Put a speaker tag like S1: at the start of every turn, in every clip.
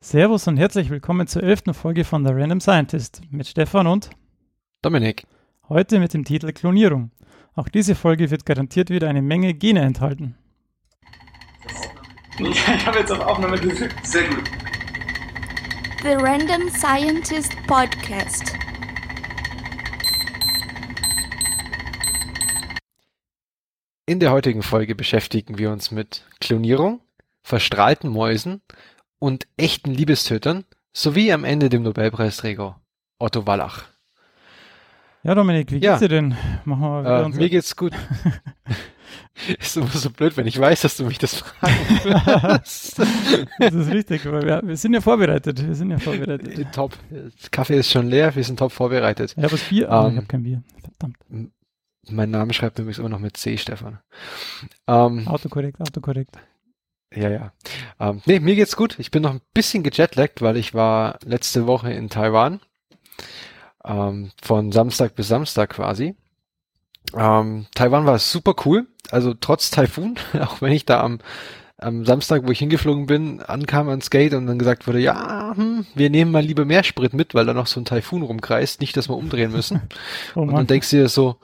S1: Servus und herzlich willkommen zur elften Folge von The Random Scientist mit Stefan und
S2: Dominik.
S1: Heute mit dem Titel Klonierung. Auch diese Folge wird garantiert wieder eine Menge Gene enthalten.
S3: Ich habe jetzt auf Aufnahme gedrückt. Sehr gut.
S4: The Random Scientist Podcast.
S2: In der heutigen Folge beschäftigen wir uns mit Klonierung, verstrahlten Mäusen und echten Liebestötern sowie am Ende dem Nobelpreisträger Otto Wallach.
S1: Ja, Dominik, wie geht's
S2: Ja.
S1: dir denn? Machen wir wieder
S2: Äh,
S1: unsere-
S2: mir geht's gut. ist immer so blöd, wenn ich weiß, dass du mich das fragen wirst.
S1: Das ist richtig, weil wir, wir sind ja vorbereitet. Wir sind ja vorbereitet.
S2: Äh, top. Kaffee ist schon leer, wir sind top vorbereitet.
S1: Ich habe das Bier, aber ich
S2: Ähm,
S1: habe kein Bier. Verdammt.
S2: Mein Name schreibt übrigens immer noch mit C, Stefan. Ähm,
S1: Autokorrekt, autokorrekt.
S2: Ja, ja. Ähm, nee, mir geht's gut. Ich bin noch ein bisschen gejetlaggt, weil ich war letzte Woche in Taiwan. Ähm, von Samstag bis Samstag quasi. Ähm, Taiwan war super cool. Also trotz Taifun, auch wenn ich da am, am Samstag, wo ich hingeflogen bin, ankam ans Gate und dann gesagt wurde, ja, hm, wir nehmen mal lieber mehr Sprit mit, weil da noch so ein Taifun rumkreist. Nicht, dass wir umdrehen müssen.
S1: Oh
S2: Und dann denkst du dir so,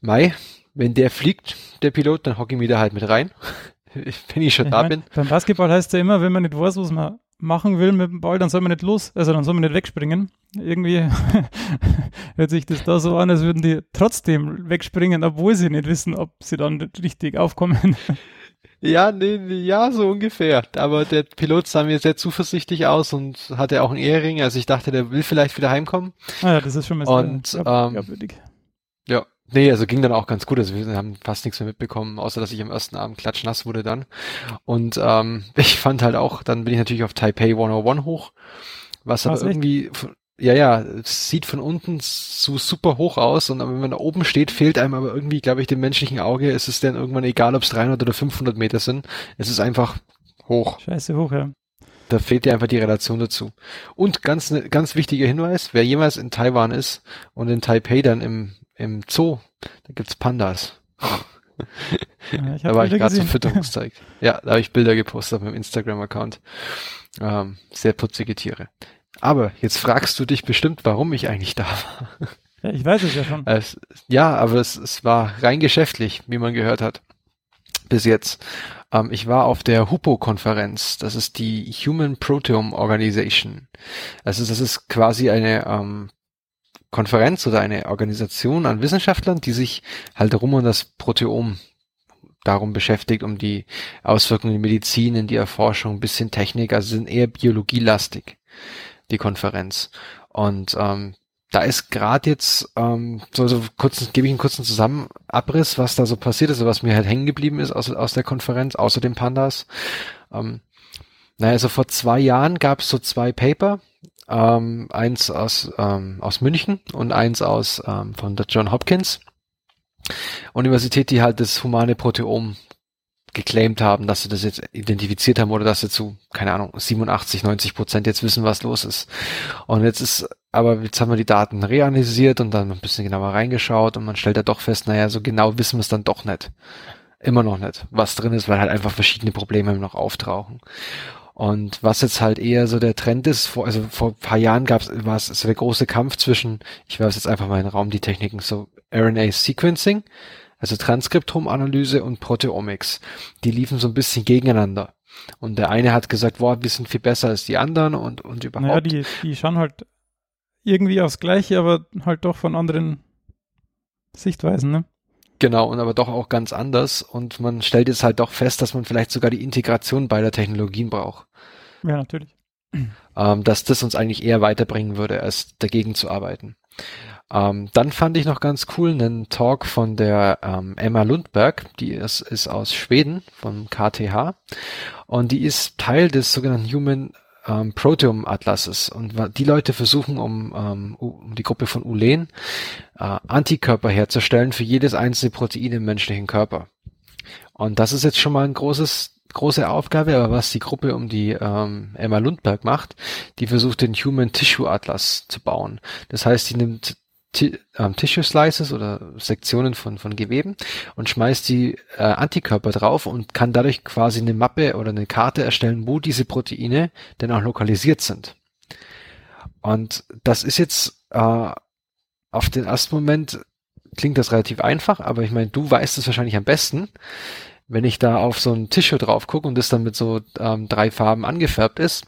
S2: Mai, wenn der fliegt, der Pilot, dann hocke ich mich da halt mit rein. wenn ich schon
S1: Ich
S2: da
S1: mein,
S2: bin.
S1: Beim Basketball heißt ja immer, wenn man nicht weiß, was man machen will mit dem Ball, dann soll man nicht los, also dann soll man nicht wegspringen. Irgendwie hört sich das da so an, als würden die trotzdem wegspringen, obwohl sie nicht wissen, ob sie dann richtig aufkommen.
S2: Ja, nee, nee, ja, so ungefähr. Aber der Pilot sah mir sehr zuversichtlich aus und hatte auch einen Ehering. Also ich dachte, der will vielleicht wieder heimkommen.
S1: Ah ja, das ist schon mal
S2: Und,
S1: sehr
S2: ähm,
S1: glaubwürdig.
S2: Ja. Nee, also ging dann auch ganz gut. Also wir haben fast nichts mehr mitbekommen, außer dass ich am ersten Abend klatschnass wurde dann. Und ähm, ich fand halt auch, dann bin ich natürlich auf Taipei 101 hoch, was aber irgendwie, ja, ja, es sieht von unten so super hoch aus und wenn man da oben steht, fehlt einem aber irgendwie, glaube ich, dem menschlichen Auge, ist es dann irgendwann egal, ob es 300 oder 500 Meter sind. Es ist einfach hoch.
S1: Scheiße hoch, ja.
S2: Da fehlt dir einfach die Relation dazu. Und ganz, ganz wichtiger Hinweis, wer jemals in Taiwan ist und in Taipei dann im, im Zoo, da gibt's Pandas.
S1: ja ich
S2: Da war ich gerade zum
S1: gesehen.
S2: Fütterungsteig. Ja, da habe ich Bilder gepostet auf meinem Instagram-Account. Ähm, sehr putzige Tiere. Aber jetzt fragst du dich bestimmt, warum ich eigentlich da war.
S1: Ja, ich weiß es ja schon.
S2: Es, ja, aber es, es war rein geschäftlich, wie man gehört hat. Bis jetzt. Ähm, ich war auf der HUPO-Konferenz. Das ist die Human Proteome Organization. Also das ist quasi eine ähm, Konferenz oder eine Organisation an Wissenschaftlern, die sich halt rum um das Proteom darum beschäftigt, um die Auswirkungen in Medizin, in die Erforschung, ein bisschen Technik, also sind eher biologielastig, die Konferenz. Und ähm, da ist gerade jetzt, ähm, so, so kurz, gebe ich einen kurzen Zusammenabriss, was da so passiert ist, was mir halt hängen geblieben ist aus, aus der Konferenz, außer den Pandas. Ähm, naja, so vor zwei Jahren gab es so zwei Paper, ähm, eins aus, ähm, aus München und eins aus ähm, von der John Hopkins Universität, die halt das humane Proteom geclaimed haben, dass sie das jetzt identifiziert haben oder dass sie zu, keine Ahnung, 87, 90 Prozent jetzt wissen, was los ist. Und jetzt ist, aber jetzt haben wir die Daten reanalysiert und dann ein bisschen genauer reingeschaut und man stellt da doch fest, naja, so genau wissen wir es dann doch nicht. Immer noch nicht, was drin ist, weil halt einfach verschiedene Probleme noch auftauchen. Und was jetzt halt eher so der Trend ist, vor, also vor ein paar Jahren gab es, war es so der große Kampf zwischen, ich werfe jetzt einfach mal in den Raum die Techniken, so RNA Sequencing, also Transkriptomanalyse und Proteomics. Die liefen so ein bisschen gegeneinander. Und der eine hat gesagt, boah, wir sind viel besser als die anderen und, und überhaupt.
S1: Naja, die, die schauen halt irgendwie aufs Gleiche, aber halt doch von anderen Sichtweisen, ne?
S2: Genau, und aber doch auch ganz anders. Und man stellt jetzt halt doch fest, dass man vielleicht sogar die Integration beider Technologien braucht.
S1: Ja, natürlich.
S2: ähm, dass das uns eigentlich eher weiterbringen würde, als dagegen zu arbeiten. Ähm, dann fand ich noch ganz cool einen Talk von der ähm, Emma Lundberg, die ist, ist aus Schweden, vom KTH, und die ist Teil des sogenannten Human ähm, Proteome Atlases. Und die Leute versuchen, um, ähm, um die Gruppe von Ulen äh, Antikörper herzustellen für jedes einzelne Protein im menschlichen Körper. Und das ist jetzt schon mal ein großes große Aufgabe, aber was die Gruppe um die ähm, Emma Lundberg macht, die versucht den Human Tissue Atlas zu bauen. Das heißt, die nimmt Tissue Slices oder Sektionen von, von Geweben und schmeißt die äh, Antikörper drauf und kann dadurch quasi eine Mappe oder eine Karte erstellen, wo diese Proteine denn auch lokalisiert sind. Und das ist jetzt äh, auf den ersten Moment klingt das relativ einfach, aber ich meine, du weißt es wahrscheinlich am besten. Wenn ich da auf so ein Tissue drauf gucke und das dann mit so ähm, drei Farben angefärbt ist,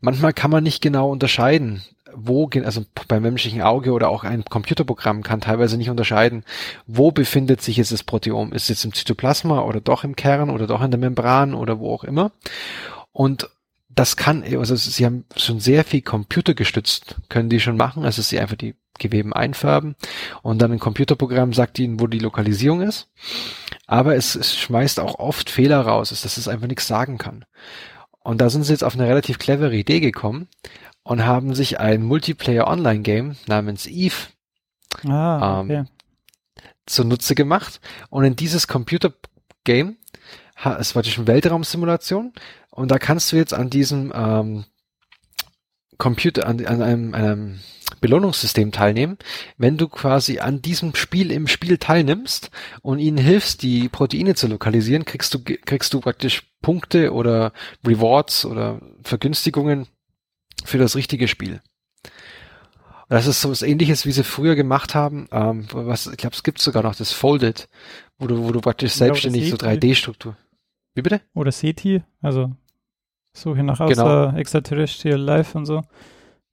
S2: manchmal kann man nicht genau unterscheiden, wo, also beim menschlichen Auge oder auch ein Computerprogramm kann teilweise nicht unterscheiden, wo befindet sich jetzt das Proteom. Ist es jetzt im Zytoplasma oder doch im Kern oder doch in der Membran oder wo auch immer. Und das kann, also sie haben schon sehr viel computergestützt, können die schon machen, also sie einfach die Geweben einfärben und dann ein Computerprogramm sagt ihnen, wo die Lokalisierung ist. Aber es, es schmeißt auch oft Fehler raus, dass es einfach nichts sagen kann. Und da sind sie jetzt auf eine relativ clevere Idee gekommen und haben sich ein Multiplayer-Online-Game namens Eve
S1: Ah, okay.
S2: ähm, zunutze gemacht. Und in dieses Computer-Game, es war eine Weltraumsimulation, und da kannst du jetzt an diesem ähm, Computer, an, an einem, einem Belohnungssystem teilnehmen, wenn du quasi an diesem Spiel im Spiel teilnimmst und ihnen hilfst, die Proteine zu lokalisieren, kriegst du, kriegst du praktisch Punkte oder Rewards oder Vergünstigungen für das richtige Spiel. Das ist so was ähnliches, wie sie früher gemacht haben, ähm, was, ich glaube, es gibt sogar noch das Folded, wo du, wo du praktisch selbstständig so
S1: SETI.
S2: 3D-Struktur. Wie bitte?
S1: Oder SETI, also Suche nach
S2: Genau.
S1: außer Extraterrestrial Life und so.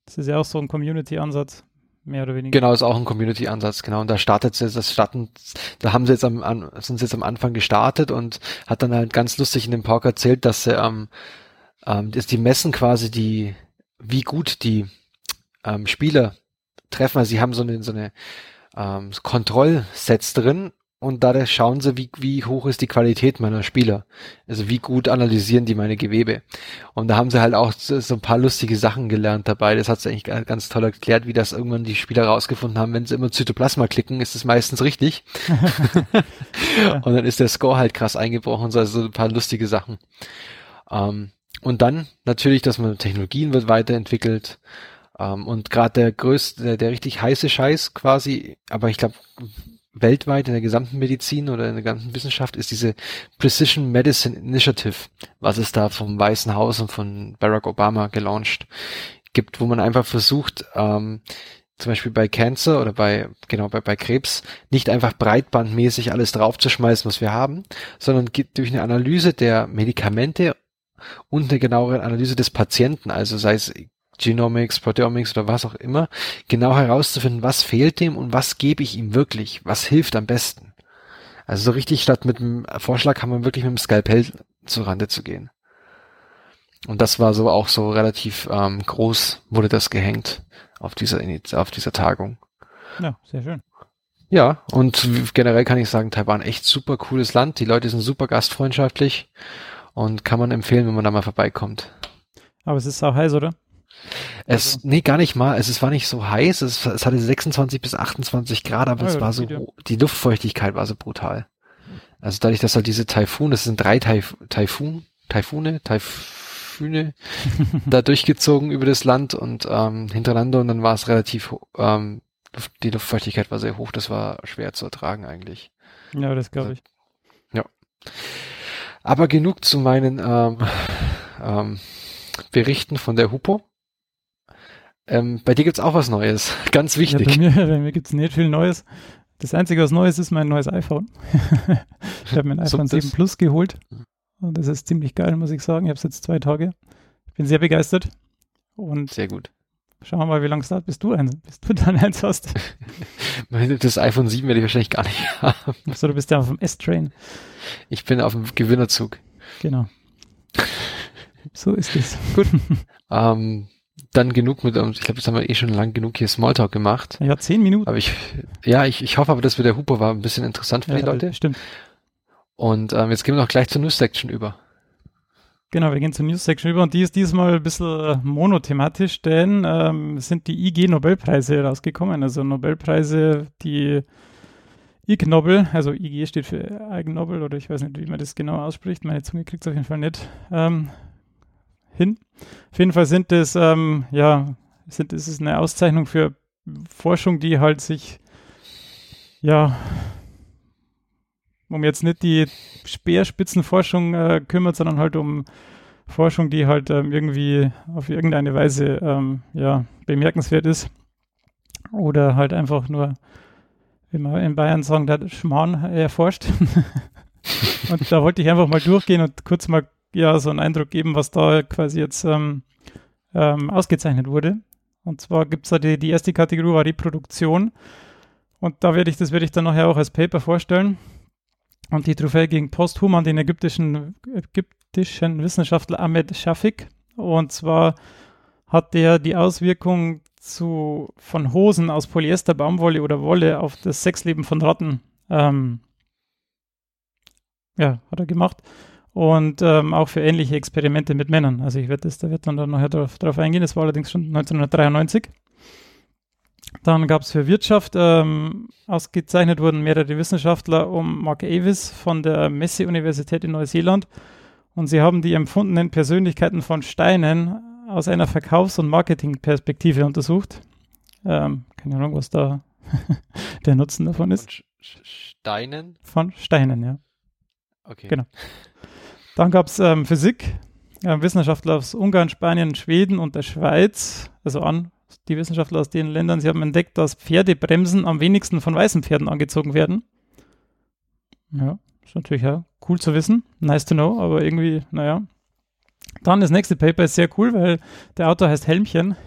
S1: Das ist ja auch so ein Community-Ansatz, mehr oder weniger.
S2: Genau, ist auch ein Community-Ansatz, genau. Und da startet sie, das starten, da haben sie jetzt am, an, sind sie jetzt am Anfang gestartet und hat dann halt ganz lustig in dem Talk erzählt, dass sie, ähm, ähm, dass die messen quasi die, wie gut die ähm, Spieler treffen. Also sie haben so eine, so eine ähm, Kontrollsets drin und da schauen sie, wie, wie hoch ist die Qualität meiner Spieler. Also wie gut analysieren die meine Gewebe. Und da haben sie halt auch so, so ein paar lustige Sachen gelernt dabei. Das hat sie eigentlich ga- ganz toll erklärt, wie das irgendwann die Spieler rausgefunden haben. Wenn sie immer Zytoplasma klicken, ist es meistens richtig. Und dann ist der Score halt krass eingebrochen. So, also so ein paar lustige Sachen. Ähm, und dann natürlich, dass man Technologien wird weiterentwickelt. Ähm, und gerade der größte, der, der richtig heiße Scheiß quasi, aber ich glaube weltweit in der gesamten Medizin oder in der ganzen Wissenschaft ist diese Precision Medicine Initiative, was es da vom Weißen Haus und von Barack Obama gelauncht gibt, wo man einfach versucht, ähm, zum Beispiel bei Cancer oder bei, genau, bei, bei Krebs, nicht einfach breitbandmäßig alles draufzuschmeißen, was wir haben, sondern gibt durch eine Analyse der Medikamente und eine genauere Analyse des Patienten, also sei es Genomics, Proteomics oder was auch immer, genau herauszufinden, was fehlt dem und was gebe ich ihm wirklich, was hilft am besten. Also so richtig statt mit dem Vorschlag kann man wirklich mit dem Skalpell zur Rande zu gehen. Und das war so auch so relativ ähm, groß, wurde das gehängt auf dieser, auf dieser Tagung.
S1: Ja, sehr schön.
S2: Ja, und generell kann ich sagen, Taiwan echt super cooles Land. Die Leute sind super gastfreundschaftlich und kann man empfehlen, wenn man da mal vorbeikommt.
S1: Aber es ist auch heiß, oder?
S2: Es,
S1: Also-
S2: nee, gar nicht mal. Es, es war nicht so heiß. Es, es hatte 26 bis 28 Grad, aber
S1: Ah,
S2: es
S1: ja,
S2: war
S1: das
S2: so,
S1: ja.
S2: die Luftfeuchtigkeit war so brutal. Also dadurch, dass halt diese Taifun, das sind drei Taif Taifun, Taifune, Taifune, da durchgezogen über das Land und ähm, hintereinander und dann war es relativ, ähm, die Luftfeuchtigkeit war sehr hoch. Das war schwer zu ertragen eigentlich.
S1: Ja, das glaube ich.
S2: Aber genug zu meinen ähm, ähm, Berichten von der Hupo. Ähm, bei dir gibt's auch was Neues. Ganz
S1: Ja,
S2: wichtig.
S1: bei mir, bei mir gibt es nicht viel Neues. Das Einzige, was Neues ist, mein neues iPhone. ich habe mir ein
S2: So,
S1: iPhone
S2: das-
S1: 7 Plus geholt. Und das ist ziemlich geil, muss ich sagen. Ich habe es jetzt zwei Tage. Ich bin sehr begeistert. Und
S2: Sehr gut.
S1: Schauen wir mal, wie lange es dauert, bis du, ein, bis du dann eins hast.
S2: Das iPhone 7 werde ich wahrscheinlich gar nicht haben.
S1: So, du bist ja auf dem S-Train.
S2: Ich bin auf dem Gewinnerzug.
S1: Genau. So ist es.
S2: Ähm, dann genug mit, uns. ich glaube, jetzt haben wir eh schon lang genug hier Smalltalk gemacht.
S1: Ja, zehn Minuten.
S2: Aber ich, ja, ich, ich hoffe aber, dass wir der Hupo war ein bisschen interessant für
S1: ja,
S2: die Leute.
S1: Stimmt.
S2: Und ähm, jetzt gehen wir noch gleich zur News-Section über.
S1: Genau, wir gehen zur News-Section über und die ist diesmal ein bisschen äh, monothematisch, denn ähm, sind die IG-Nobelpreise rausgekommen. Also Nobelpreise, die Ig Nobel, also IG steht für Ig Nobel oder ich weiß nicht, wie man das genau ausspricht. Meine Zunge kriegt es auf jeden Fall nicht ähm, hin. Auf jeden Fall sind es, ähm, ja, sind, ist eine Auszeichnung für Forschung, die halt sich, ja, um jetzt nicht die Speerspitzenforschung äh, kümmert, sondern halt um Forschung, die halt ähm, irgendwie auf irgendeine Weise ähm, ja, bemerkenswert ist. Oder halt einfach nur, wie man in Bayern sagen, der Schmarrn erforscht. und da wollte ich einfach mal durchgehen und kurz mal ja so einen Eindruck geben, was da quasi jetzt ähm, ähm, ausgezeichnet wurde. Und zwar gibt es da die, die erste Kategorie war Reproduktion. Und da werde ich, das werde ich dann nachher auch als Paper vorstellen. Und die Trophäe gegen posthum an den ägyptischen, ägyptischen Wissenschaftler Ahmed Shafik. Und zwar hat der die Auswirkung zu, von Hosen aus Polyester, Baumwolle oder Wolle auf das Sexleben von Ratten ähm, ja, hat er gemacht. Und ähm, auch für ähnliche Experimente mit Männern. Also ich werde das, da wird dann, dann nachher drauf, drauf eingehen. Das war allerdings schon 1993. Dann gab es für Wirtschaft ähm, ausgezeichnet wurden mehrere Wissenschaftler um Mark Avis von der Messe-Universität in Neuseeland. Und sie haben die empfundenen Persönlichkeiten von Steinen aus einer Verkaufs- und Marketingperspektive untersucht. Ähm, keine Ahnung, was da der Nutzen davon ist. Von
S2: Steinen?
S1: Von Steinen, ja.
S2: Okay.
S1: Genau. Dann gab es ähm, Physik, äh, Wissenschaftler aus Ungarn, Spanien, Schweden und der Schweiz, also an die Wissenschaftler aus den Ländern, sie haben entdeckt, dass Pferdebremsen am wenigsten von weißen Pferden angezogen werden. Ja, ist natürlich ja cool zu wissen. Nice to know, aber irgendwie, naja. Dann das nächste Paper ist sehr cool, weil der Autor heißt Helmchen.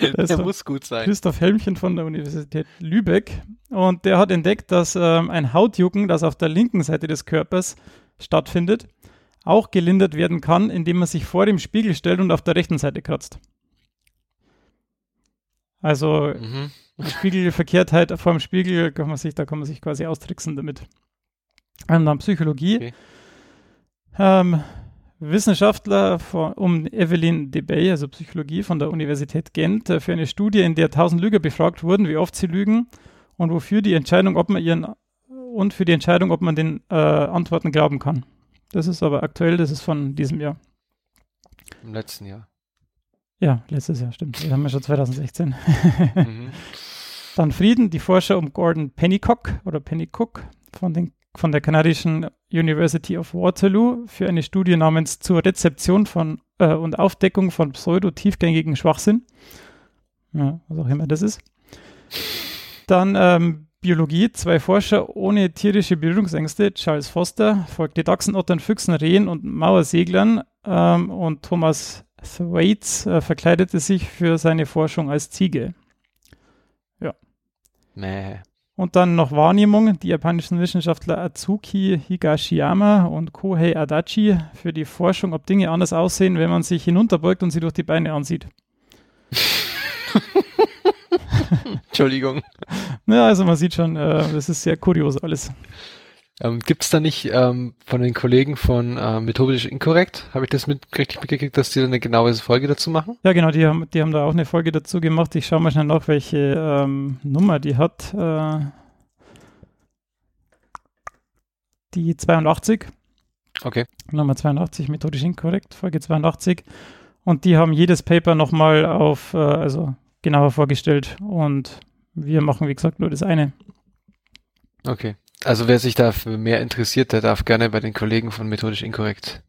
S2: der muss gut sein.
S1: Christoph Helmchen von der Universität Lübeck. Und der hat entdeckt, dass ähm, ein Hautjucken, das auf der linken Seite des Körpers stattfindet, auch gelindert werden kann, indem man sich vor dem Spiegel stellt und auf der rechten Seite kratzt. Also mhm. Spiegelverkehrtheit vor dem Spiegel kann man sich, da kann man sich quasi austricksen damit. Und dann Psychologie. Okay. Ähm, Wissenschaftler von, um Evelyn Debay, also Psychologie von der Universität Gent, äh, für eine Studie, in der 1000 Lüger befragt wurden, wie oft sie lügen und wofür die Entscheidung, ob man ihren und für die Entscheidung, ob man den äh, Antworten glauben kann. Das ist aber aktuell, das ist von diesem Jahr.
S2: Im letzten Jahr.
S1: Ja, letztes Jahr, stimmt. Das haben wir schon 2016. mhm. Dann Frieden, die Forscher um Gordon Pennycock oder Pennycook von, den, von der kanadischen University of Waterloo für eine Studie namens zur Rezeption von äh, und Aufdeckung von pseudo-tiefgängigen Schwachsinn. Ja, was auch immer das ist. Dann ähm, Biologie, zwei Forscher ohne tierische Berührungsängste, Charles Foster, folgte Dachsen, Ottern, Füchsen, Rehen und Mauerseglern ähm, und Thomas Thwaites äh, verkleidete sich für seine Forschung als Ziege. Ja.
S2: Mäh.
S1: Und dann noch Wahrnehmung, die japanischen Wissenschaftler Azuki Higashiyama und Kohei Adachi für die Forschung, ob Dinge anders aussehen, wenn man sich hinunterbeugt und sie durch die Beine ansieht.
S2: Entschuldigung.
S1: Ja, also man sieht schon, äh, das ist sehr kurios alles.
S2: Ähm, Gibt es da nicht ähm, von den Kollegen von äh, Methodisch Inkorrekt, habe ich das mit, richtig mitgekriegt, dass die da eine genaue Folge dazu machen?
S1: Ja, genau, die haben, die haben da auch eine Folge dazu gemacht. Ich schaue mal schnell nach, welche ähm, Nummer die hat. Äh, die 82.
S2: Okay.
S1: Nummer 82, Methodisch Inkorrekt, Folge 82. Und die haben jedes Paper nochmal auf, äh, also genauer vorgestellt und wir machen, wie gesagt, nur das eine.
S2: Okay. Also wer sich dafür mehr interessiert, der darf gerne bei den Kollegen von Methodisch Inkorrekt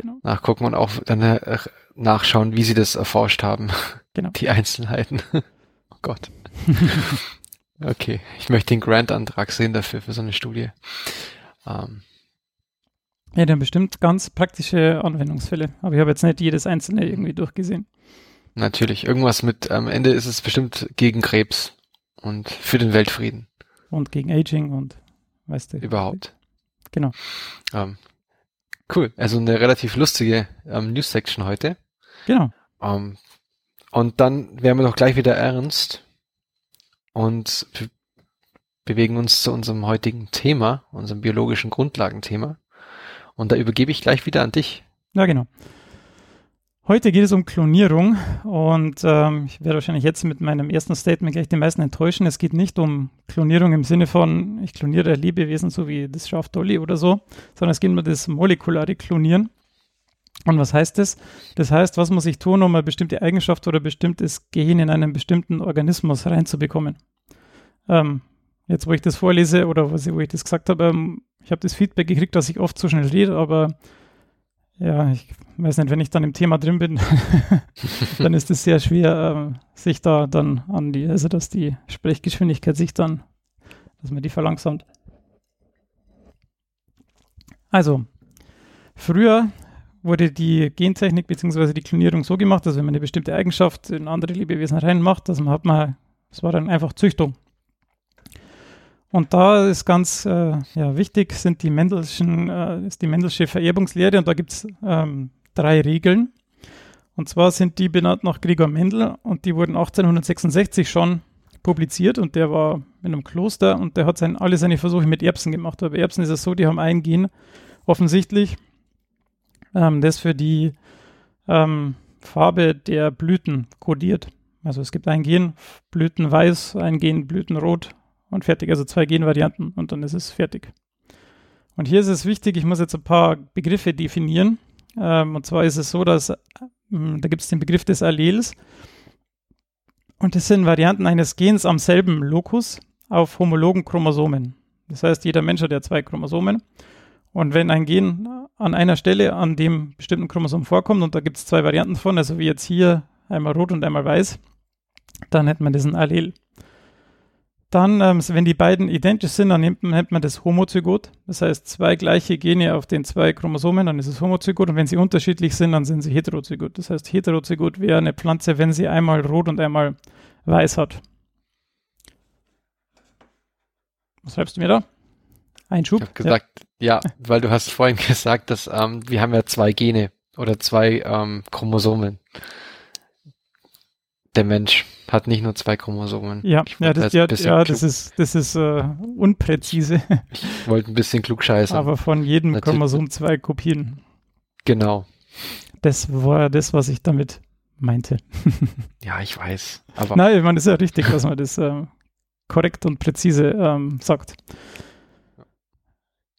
S2: genau. nachgucken und auch dann äh, nachschauen, wie sie das erforscht haben. Genau. Die Einzelheiten. oh Gott. okay. Ich möchte den Grant-Antrag sehen dafür, für so eine Studie. Ähm.
S1: Ja, dann bestimmt ganz praktische Anwendungsfälle. Aber ich habe jetzt nicht jedes einzelne irgendwie durchgesehen.
S2: Natürlich. Irgendwas mit, am Ende ist es bestimmt gegen Krebs und für den Weltfrieden.
S1: Und gegen Aging und weißt du.
S2: Überhaupt.
S1: Genau.
S2: Ähm, cool. Also eine relativ lustige ähm, News-Section heute.
S1: Genau.
S2: Ähm, und dann werden wir doch gleich wieder ernst und bewegen uns zu unserem heutigen Thema, unserem biologischen Grundlagenthema. Und da übergebe ich gleich wieder an dich.
S1: Ja, genau. Heute geht es um Klonierung und ähm, ich werde wahrscheinlich jetzt mit meinem ersten Statement gleich die meisten enttäuschen. Es geht nicht um Klonierung im Sinne von, ich kloniere Lebewesen so wie das Schaf Dolly oder so, sondern es geht um das molekulare Klonieren. Und was heißt das? Das heißt, was muss ich tun, um eine bestimmte Eigenschaft oder bestimmtes Gen in einen bestimmten Organismus reinzubekommen? Ähm, jetzt, wo ich das vorlese oder wo ich das gesagt habe, ähm, ich habe das Feedback gekriegt, dass ich oft zu schnell rede, aber ja, ich weiß nicht, wenn ich dann im Thema drin bin, dann ist es sehr schwer, äh, sich da dann an die, also dass die Sprechgeschwindigkeit sich dann, dass man die verlangsamt. Also, früher wurde die Gentechnik bzw. die Klonierung so gemacht, dass wenn man eine bestimmte Eigenschaft in andere Lebewesen reinmacht, dass man hat man, das war dann einfach Züchtung. Und da ist ganz äh, ja, wichtig, sind die Mendelschen, äh, ist die Mendelsche Vererbungslehre und da gibt es ähm, drei Regeln. Und zwar sind die benannt nach Gregor Mendel und die wurden 1866 schon publiziert und der war in einem Kloster und der hat sein, alle seine Versuche mit Erbsen gemacht. Aber Erbsen ist es so, die haben ein Gen offensichtlich, ähm, das für die ähm, Farbe der Blüten kodiert. Also es gibt ein Gen Blütenweiß, ein Gen Blütenrot und fertig. Also zwei Genvarianten und dann ist es fertig. Und hier ist es wichtig, ich muss jetzt ein paar Begriffe definieren. Ähm, und zwar ist es so, dass ähm, da gibt es den Begriff des Allels. Und das sind Varianten eines Gens am selben Lokus auf homologen Chromosomen. Das heißt, jeder Mensch hat ja zwei Chromosomen. Und wenn ein Gen an einer Stelle an dem bestimmten Chromosom vorkommt, und da gibt es zwei Varianten von, also wie jetzt hier einmal rot und einmal weiß, dann nennt man das ein Allel. Dann, ähm, wenn die beiden identisch sind, dann nennt, man das Homozygot. Das heißt, zwei gleiche Gene auf den zwei Chromosomen, dann ist es Homozygot. Und wenn sie unterschiedlich sind, dann sind sie Heterozygot. Das heißt, Heterozygot wäre eine Pflanze, wenn sie einmal rot und einmal weiß hat. Was schreibst du mir da? Ein Schub?
S2: Ich habe gesagt, ja. ja. weil du hast vorhin gesagt, dass ähm, wir haben ja zwei Gene oder zwei ähm, Chromosomen. Der Mensch hat nicht nur zwei Chromosomen.
S1: Ja, ja, das, ja, ja das ist, das ist äh, unpräzise.
S2: Ich wollte ein bisschen klugscheißen.
S1: Aber von jedem Natürlich. Chromosom zwei Kopien.
S2: Genau.
S1: Das war das, was ich damit meinte.
S2: ja, ich weiß. Aber
S1: Nein, ich meine, das ist ja richtig, dass man das äh, korrekt und präzise ähm, sagt.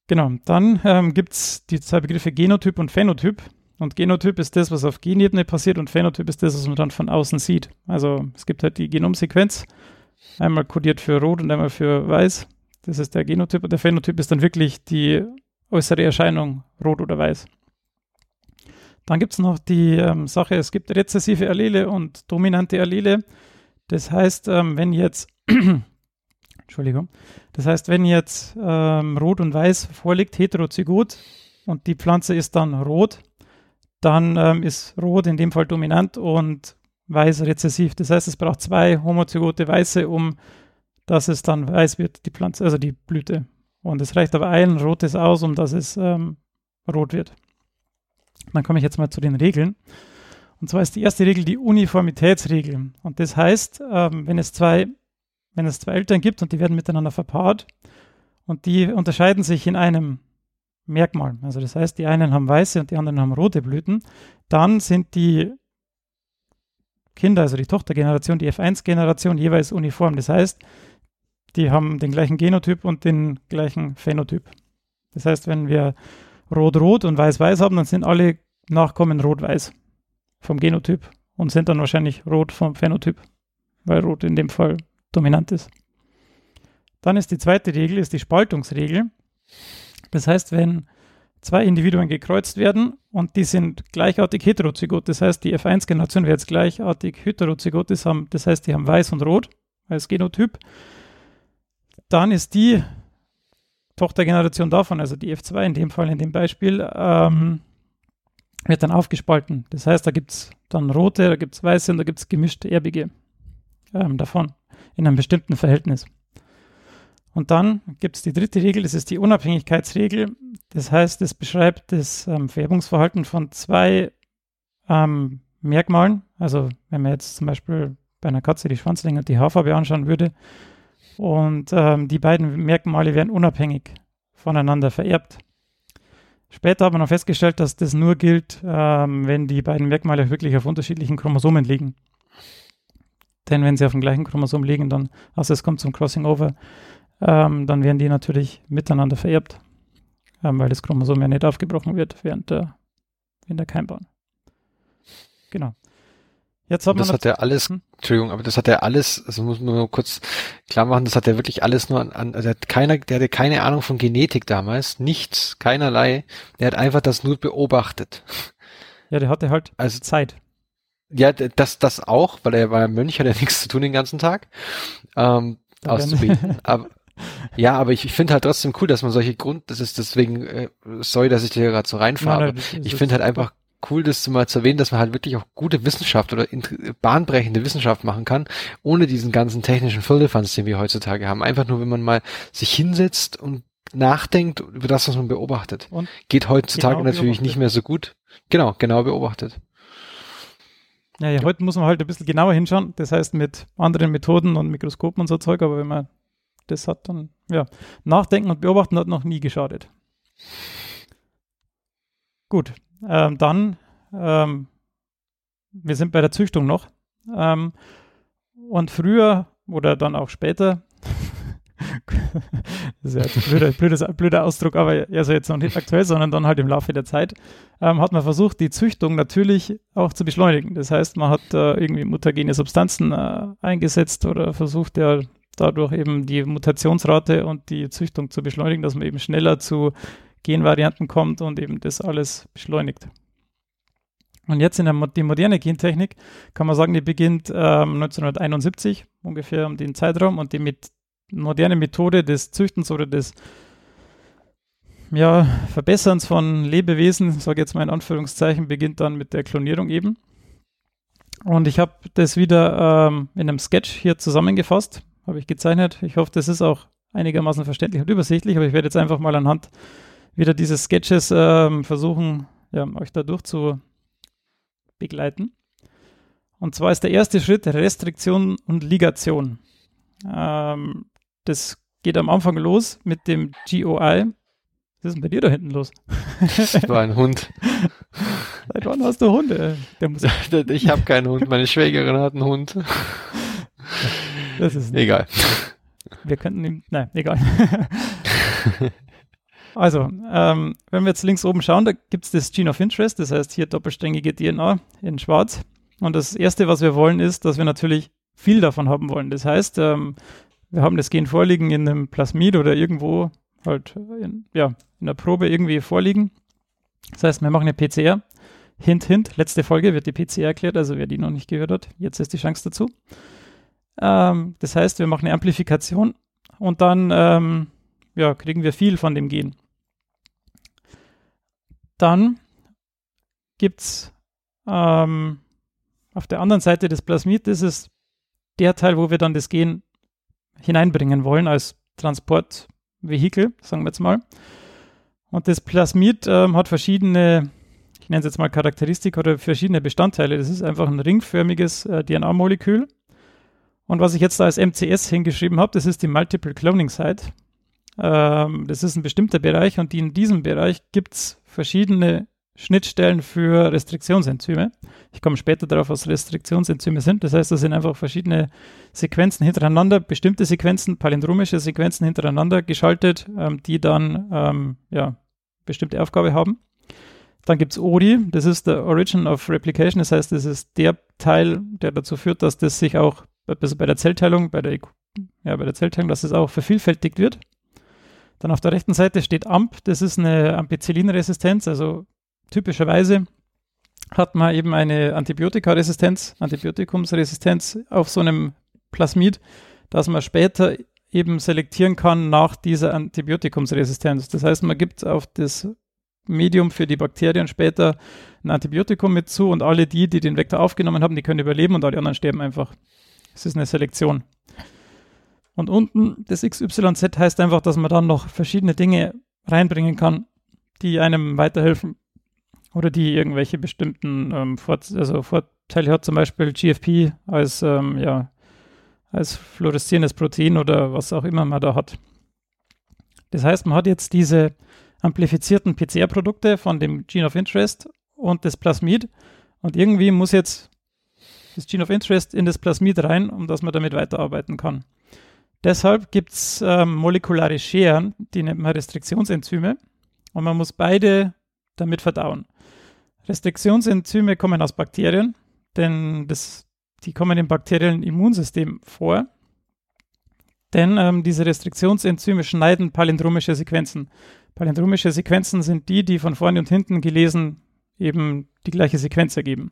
S1: Genau, dann ähm, gibt es die zwei Begriffe Genotyp und Phänotyp. Und Genotyp ist das, was auf Genebene passiert und Phänotyp ist das, was man dann von außen sieht. Also es gibt halt die Genomsequenz, einmal kodiert für Rot und einmal für Weiß. Das ist der Genotyp und der Phänotyp ist dann wirklich die äußere Erscheinung Rot oder Weiß. Dann gibt es noch die ähm, Sache, es gibt rezessive Allele und dominante Allele. Das heißt, ähm, wenn jetzt, Entschuldigung, das heißt, wenn jetzt ähm, Rot und Weiß vorliegt, heterozygot, und die Pflanze ist dann rot, dann ähm, ist Rot in dem Fall dominant und Weiß rezessiv. Das heißt, es braucht zwei homozygote Weiße, um dass es dann weiß wird, die Pflanze, also die Blüte. Und es reicht aber ein rotes aus, um dass es ähm, rot wird. Dann komme ich jetzt mal zu den Regeln. Und zwar ist die erste Regel die Uniformitätsregel. Und das heißt, ähm, wenn es zwei, wenn es zwei Eltern gibt und die werden miteinander verpaart und die unterscheiden sich in einem Merkmal. Also das heißt, die einen haben weiße und die anderen haben rote Blüten. Dann sind die Kinder, also die Tochtergeneration, die F1-Generation jeweils uniform. Das heißt, die haben den gleichen Genotyp und den gleichen Phänotyp. Das heißt, wenn wir Rot-Rot und Weiß-Weiß haben, dann sind alle Nachkommen Rot-Weiß vom Genotyp und sind dann wahrscheinlich Rot vom Phänotyp, weil Rot in dem Fall dominant ist. Dann ist die zweite Regel, ist die Spaltungsregel. Das heißt, wenn zwei Individuen gekreuzt werden und die sind gleichartig heterozygot, das heißt, die F1-Generation wird jetzt gleichartig heterozygot, das, haben, das heißt, die haben weiß und rot als Genotyp, dann ist die Tochtergeneration davon, also die F2 in dem Fall, in dem Beispiel, ähm, wird dann aufgespalten. Das heißt, da gibt es dann rote, da gibt es weiße und da gibt es gemischte erbige ähm, davon in einem bestimmten Verhältnis. Und dann gibt es die dritte Regel, das ist die Unabhängigkeitsregel. Das heißt, es beschreibt das ähm, Färbungsverhalten von zwei ähm, Merkmalen. Also wenn man jetzt zum Beispiel bei einer Katze die Schwanzlänge und die Haarfarbe anschauen würde. Und ähm, die beiden Merkmale werden unabhängig voneinander vererbt. Später hat man noch festgestellt, dass das nur gilt, ähm, wenn die beiden Merkmale wirklich auf unterschiedlichen Chromosomen liegen. Denn wenn sie auf dem gleichen Chromosom liegen, dann, also es kommt zum Crossing Over, ähm, dann werden die natürlich miteinander vererbt, ähm, weil das Chromosom ja nicht aufgebrochen wird während der in der Keimbahn. Genau. Jetzt hat
S2: das hat er alles,
S1: Hm?
S2: Entschuldigung, aber das hat er alles, also muss man nur kurz klar machen, das hat er wirklich alles nur an, an also er hat keiner, der hatte keine Ahnung von Genetik damals, nichts, keinerlei, der hat einfach das nur beobachtet.
S1: ja, der hatte halt
S2: Also
S1: Zeit.
S2: Ja, das, das auch, weil er war ja Mönch, hat ja nichts zu tun den ganzen Tag. Ähm,
S1: Da
S2: auszubeten. aber, ja, aber ich, ich finde halt trotzdem cool, dass man solche Grund, das ist deswegen, äh, sorry, dass ich dir gerade so reinfahre, ich finde halt einfach cool, das mal zu erwähnen, dass man halt wirklich auch gute Wissenschaft oder bahnbrechende Wissenschaft machen kann, ohne diesen ganzen technischen Firlefanz, den wir heutzutage haben. Einfach nur, wenn man mal sich hinsetzt und nachdenkt über das, was man beobachtet.
S1: Und
S2: Geht heutzutage
S1: genau
S2: natürlich
S1: beobachtet.
S2: nicht mehr so gut. Genau, genau beobachtet.
S1: Ja, ja, heute muss man halt ein bisschen genauer hinschauen. Das heißt mit anderen Methoden und Mikroskopen und so Zeug, aber wenn man das hat, dann ja, nachdenken und beobachten hat noch nie geschadet. Gut, ähm, dann, ähm, wir sind bei der Züchtung noch. Ähm, und früher oder dann auch später, das ist ja ein blöder, blödes, blöder Ausdruck, aber also jetzt noch nicht aktuell, sondern dann halt im Laufe der Zeit, ähm, hat man versucht, die Züchtung natürlich auch zu beschleunigen. Das heißt, man hat äh, irgendwie mutagene Substanzen äh, eingesetzt oder versucht ja dadurch eben die Mutationsrate und die Züchtung zu beschleunigen, dass man eben schneller zu Genvarianten kommt und eben das alles beschleunigt. Und jetzt in der die moderne Gentechnik kann man sagen, die beginnt ähm, 1971 ungefähr um den Zeitraum und die mit moderne Methode des Züchtens oder des ja, Verbesserns von Lebewesen, sage jetzt mal in Anführungszeichen, beginnt dann mit der Klonierung eben. Und ich habe das wieder ähm, in einem Sketch hier zusammengefasst, habe ich gezeichnet. Ich hoffe, das ist auch einigermaßen verständlich und übersichtlich, aber ich werde jetzt einfach mal anhand wieder dieses Sketches ähm, versuchen, ja, euch dadurch zu begleiten. Und zwar ist der erste Schritt Restriktion und Ligation. Ähm, das geht am Anfang los mit dem GOI. Was ist denn bei dir da hinten los?
S2: Das war ein Hund.
S1: Seit wann hast du Hunde?
S2: Ich habe keinen Hund, meine Schwägerin hat einen Hund.
S1: das ist
S2: Egal.
S1: Wir könnten ihm, nein, egal. also, ähm, wenn wir jetzt links oben schauen, da gibt es das Gene of Interest, das heißt hier doppelsträngige DNA in schwarz. Und das Erste, was wir wollen, ist, dass wir natürlich viel davon haben wollen. Das heißt, ähm, wir haben das Gen vorliegen in einem Plasmid oder irgendwo halt in, ja, in der Probe irgendwie vorliegen. Das heißt, wir machen eine PCR. Hint, hint, letzte Folge wird die PCR erklärt, also wer die noch nicht gehört hat, jetzt ist die Chance dazu. Ähm, das heißt, wir machen eine Amplifikation und dann ähm, ja, kriegen wir viel von dem Gen. Dann gibt es ähm, auf der anderen Seite des Plasmid, das ist der Teil, wo wir dann das Gen hineinbringen wollen als Transportvehikel, sagen wir jetzt mal. Und das Plasmid ähm, hat verschiedene, ich nenne es jetzt mal Charakteristika oder verschiedene Bestandteile. Das ist einfach ein ringförmiges äh, DNA-Molekül. Und was ich jetzt da als MCS hingeschrieben habe, das ist die Multiple Cloning Site. Ähm, das ist ein bestimmter Bereich und in diesem Bereich gibt es verschiedene Schnittstellen für Restriktionsenzyme. Ich komme später darauf, was Restriktionsenzyme sind. Das heißt, das sind einfach verschiedene Sequenzen hintereinander, bestimmte Sequenzen, palindromische Sequenzen hintereinander geschaltet, ähm, die dann ähm, ja, bestimmte Aufgabe haben. Dann gibt es ORI, das ist der Origin of Replication, das heißt, das ist der Teil, der dazu führt, dass das sich auch also bei der Zellteilung, bei der, ja, bei der Zellteilung, dass es auch vervielfältigt wird. Dann auf der rechten Seite steht AMP, das ist eine Ampicillinresistenz, also typischerweise hat man eben eine Antibiotikaresistenz, Antibiotikumsresistenz auf so einem Plasmid, dass man später eben selektieren kann nach dieser Antibiotikumsresistenz. Das heißt, man gibt auf das Medium für die Bakterien später ein Antibiotikum mit zu und alle die, die den Vektor aufgenommen haben, die können überleben und alle anderen sterben einfach. Es ist eine Selektion. Und unten das XYZ heißt einfach, dass man dann noch verschiedene Dinge reinbringen kann, die einem weiterhelfen oder die irgendwelche bestimmten ähm, Vor also Vorteile hat, zum Beispiel GFP als, ähm, ja, als fluoreszierendes Protein oder was auch immer man da hat. Das heißt, man hat jetzt diese amplifizierten PCR-Produkte von dem Gene of Interest und das Plasmid und irgendwie muss jetzt das Gene of Interest in das Plasmid rein, um dass man damit weiterarbeiten kann. Deshalb gibt es ähm, molekulare Scheren, die nennt man Restriktionsenzyme und man muss beide damit verdauen. Restriktionsenzyme kommen aus Bakterien, denn das, die kommen im bakteriellen Immunsystem vor. Denn ähm, diese Restriktionsenzyme schneiden palindromische Sequenzen. Palindromische Sequenzen sind die, die von vorne und hinten gelesen eben die gleiche Sequenz ergeben.